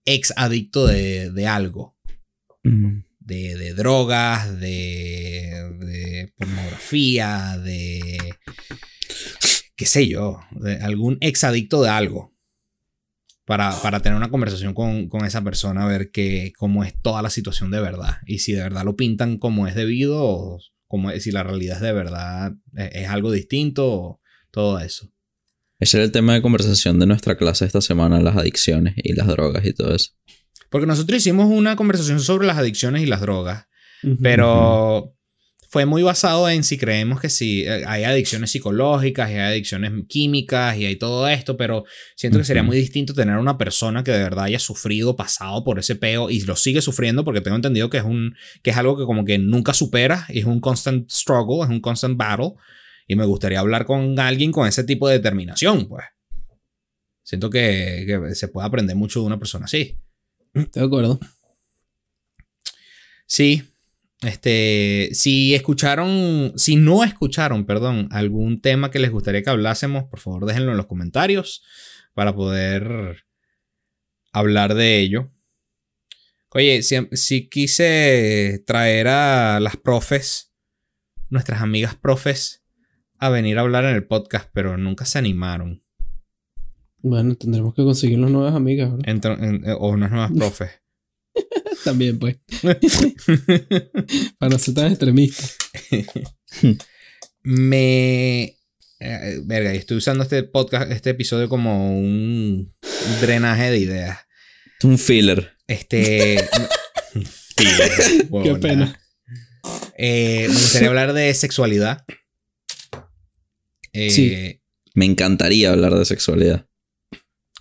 ex adicto de, de algo. Mm. De, de drogas, de, de pornografía, de. qué sé yo, de algún ex adicto de algo. Para, para tener una conversación con, con esa persona, a ver que, cómo es toda la situación de verdad. Y si de verdad lo pintan como es debido, o como si la realidad es de verdad, es, es algo distinto, o todo eso. Ese era el tema de conversación de nuestra clase esta semana, las adicciones y las drogas y todo eso. Porque nosotros hicimos una conversación sobre las adicciones y las drogas, pero fue muy basado en si creemos que sí, eh, hay adicciones psicológicas y hay adicciones químicas y hay todo esto, pero siento que sería muy distinto tener una persona que de verdad haya sufrido, pasado por ese peo y lo sigue sufriendo porque tengo entendido que es, un, que es algo que como que nunca supera, y es un constant struggle, es un constant battle. Y me gustaría hablar con alguien con ese tipo de determinación, pues. Siento que, que se puede aprender mucho de una persona así. De acuerdo. Sí. Este, si escucharon, si no escucharon, perdón, algún tema que les gustaría que hablásemos, por favor déjenlo en los comentarios para poder hablar de ello. Oye, si, si quise traer a las profes, nuestras amigas profes, a venir a hablar en el podcast, pero nunca se animaron. Bueno, tendremos que conseguir unas nuevas amigas, en- o unas nuevas profes. (laughs) También, pues. Para no ser tan extremista. (laughs) Me. eh, verga, y estoy usando este podcast, este episodio como un drenaje de ideas. Es un filler. Este. (laughs) Sí, Qué pena. Eh, me gustaría hablar de sexualidad. Eh, Sí. Me encantaría hablar de sexualidad.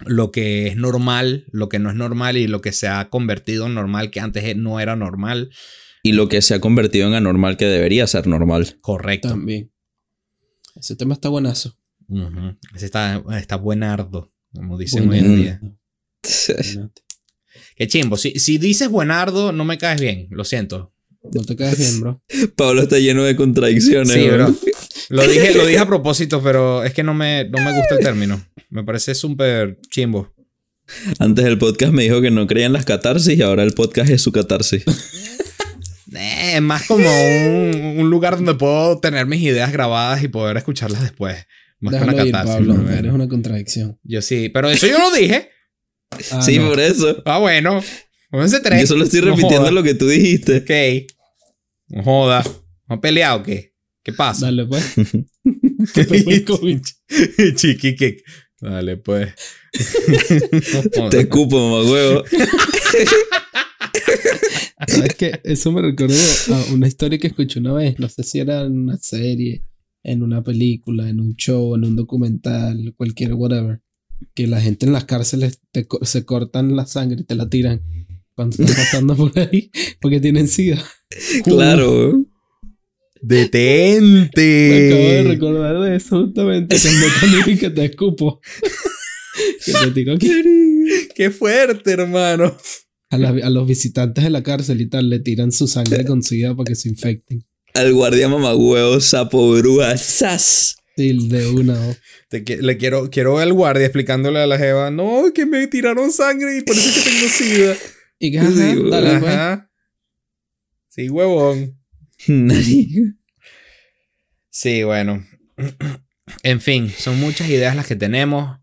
Lo que es normal, lo que no es normal y lo que se ha convertido en normal, que antes no era normal. Y lo que se ha convertido en anormal que debería ser normal. Correcto. También. Ese tema está buenazo. Ujú. Ese está, está buenardo, como dicen Buen- hoy en día. Qué chimbo. Si, si dices buenardo, no me caes bien. Lo siento. No te caes bien, bro. (laughs) Pablo está lleno de contradicciones. Sí, bro. (laughs) Lo dije, lo dije a (laughs) propósito, pero es que no me, no me gusta el término. Me parece súper chimbo. Antes el podcast me dijo que no creía en las catarsis y ahora el podcast es su catarsis. (laughs) Eh, es más como un, un lugar donde puedo tener mis ideas grabadas y poder escucharlas después. Más que una ir, catarsis. Pablo. ¿no? Eres una contradicción. Yo sí, pero eso yo lo dije. Ah, sí, no. por eso. Ah, bueno. Pónganse tres. Yo solo estoy No repitiendo joda. lo que tú dijiste. Ok. No joda. ¿No peleado o qué? ¿Qué pasa? Dale, pues. Que (laughs) te fue el COVID. Chiqui kick. Dale, pues. (laughs) Te escupo, mamá huevo. (laughs) ¿Sabes qué? Eso me recordó a una historia que escuché una vez. No sé si era en una serie, en una película, en un show, en un documental, cualquier whatever. Que la gente en las cárceles te co- se cortan la sangre y te la tiran cuando están pasando por ahí porque tienen sida. Claro. Me acabo de Detente. recordar de eso justamente cuando (laughs) te que te escupo. (laughs) que te tiro aquí. Qué fuerte, hermano. A, la- a los visitantes de la cárcel y tal le tiran su sangre (laughs) con sida para que se infecten. Al guardia mamá huevo, sapo, bruja. ¡Sas! Sí, de una. ¿no? Te le quiero, quiero ver al guardia explicándole a la jeva, no, que me tiraron sangre y por eso es que tengo sida. Y que, ajá, dale, pues. Ajá. Sí, huevón. (laughs) Sí, bueno. En fin, son muchas ideas las que tenemos.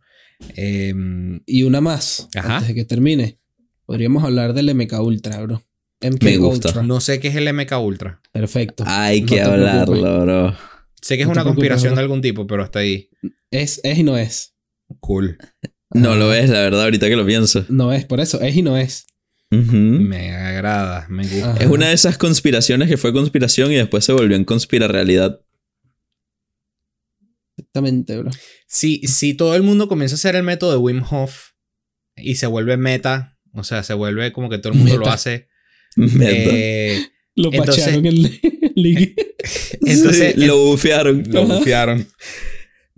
Em, Y una más, Ajá. antes de que termine. Podríamos hablar del MK Ultra, bro. MK Me gusta. Ultra. no sé qué es el MK Ultra. Perfecto. Hay No que hablarlo, preocupes. bro. Sé que es No una conspiración de algún tipo, pero hasta ahí. Es, es y no es. Cool. No lo es, la verdad, ahorita que lo pienso. No es, por eso, es y no es. Me agrada, me gusta. Ajá. Es una de esas conspiraciones que fue conspiración y después se volvió en conspirarrealidad. Exactamente, bro. Si, si todo el mundo comienza a hacer el método de Wim Hof y se vuelve meta, o sea, se vuelve como que todo el mundo lo hace. Meta. eh, Lo Entonces- pacharon en el (laughs) ligue. (laughs) entonces, Sí, lo bufearon. Lo bufiaron.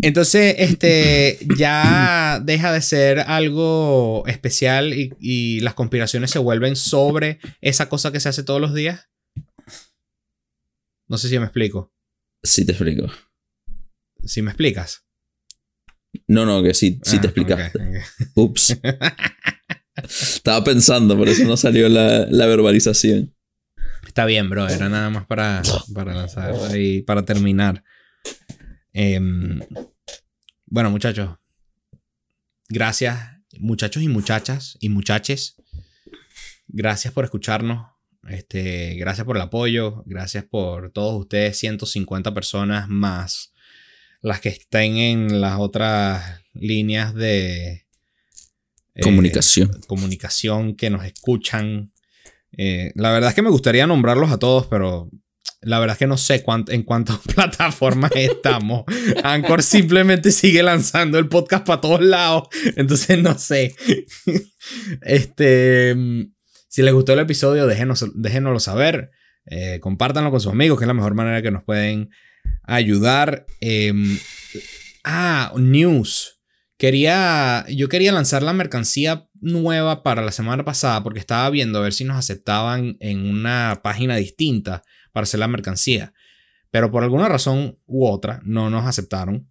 Entonces, este, ya deja de ser algo especial y, y las conspiraciones se vuelven sobre esa cosa que se hace todos los días. No sé si me explico. Sí, te explico. Si me explicas. No, no, que sí, sí Ah, te explicaste. ok, ok. Ups. (laughs) Estaba pensando, por eso no salió la, la verbalización. Está bien, bro. Era nada más para, para lanzar y para terminar. Em, bueno, muchachos. Gracias, muchachos y muchachas y muchaches. Gracias por escucharnos. Este, gracias por el apoyo. Gracias por todos ustedes, 150 personas más las que estén en las otras líneas de eh, Comunicación. comunicación que nos escuchan. Eh, la verdad es que me gustaría nombrarlos a todos, pero la verdad es que no sé cuánt- en cuántas (laughs) plataformas estamos. Anchor simplemente sigue lanzando el podcast para todos lados. Entonces no sé. este. mm, Si les gustó el episodio, déjenos, déjenoslo saber. Eh, compártanlo con sus amigos, que es la mejor manera que nos pueden ayudar. Em, ah, news. Quería, yo quería lanzar la mercancía nueva para la semana pasada porque estaba viendo a ver si nos aceptaban en una página distinta para hacer la mercancía. Pero por alguna razón u otra no nos aceptaron.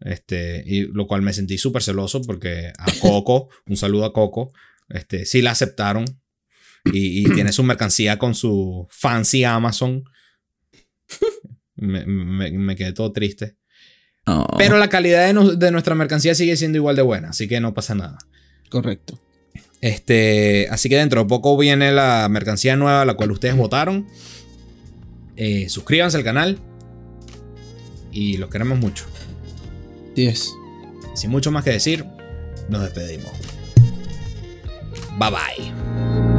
Este, y lo cual me sentí súper celoso porque a (laughs) Coco, un saludo a Coco, este, sí la aceptaron y, y (clears throat) tiene su mercancía con su fancy Amazon. Me, me- me quedé todo triste. Oh. Pero la calidad de, de nuestra mercancía sigue siendo igual de buena, así que no pasa nada. Correcto. Este, así que dentro de poco viene la mercancía nueva, la cual ustedes votaron. Eh, suscríbanse al canal. Y los queremos mucho. 10. Sin mucho más que decir, nos despedimos. Bye bye.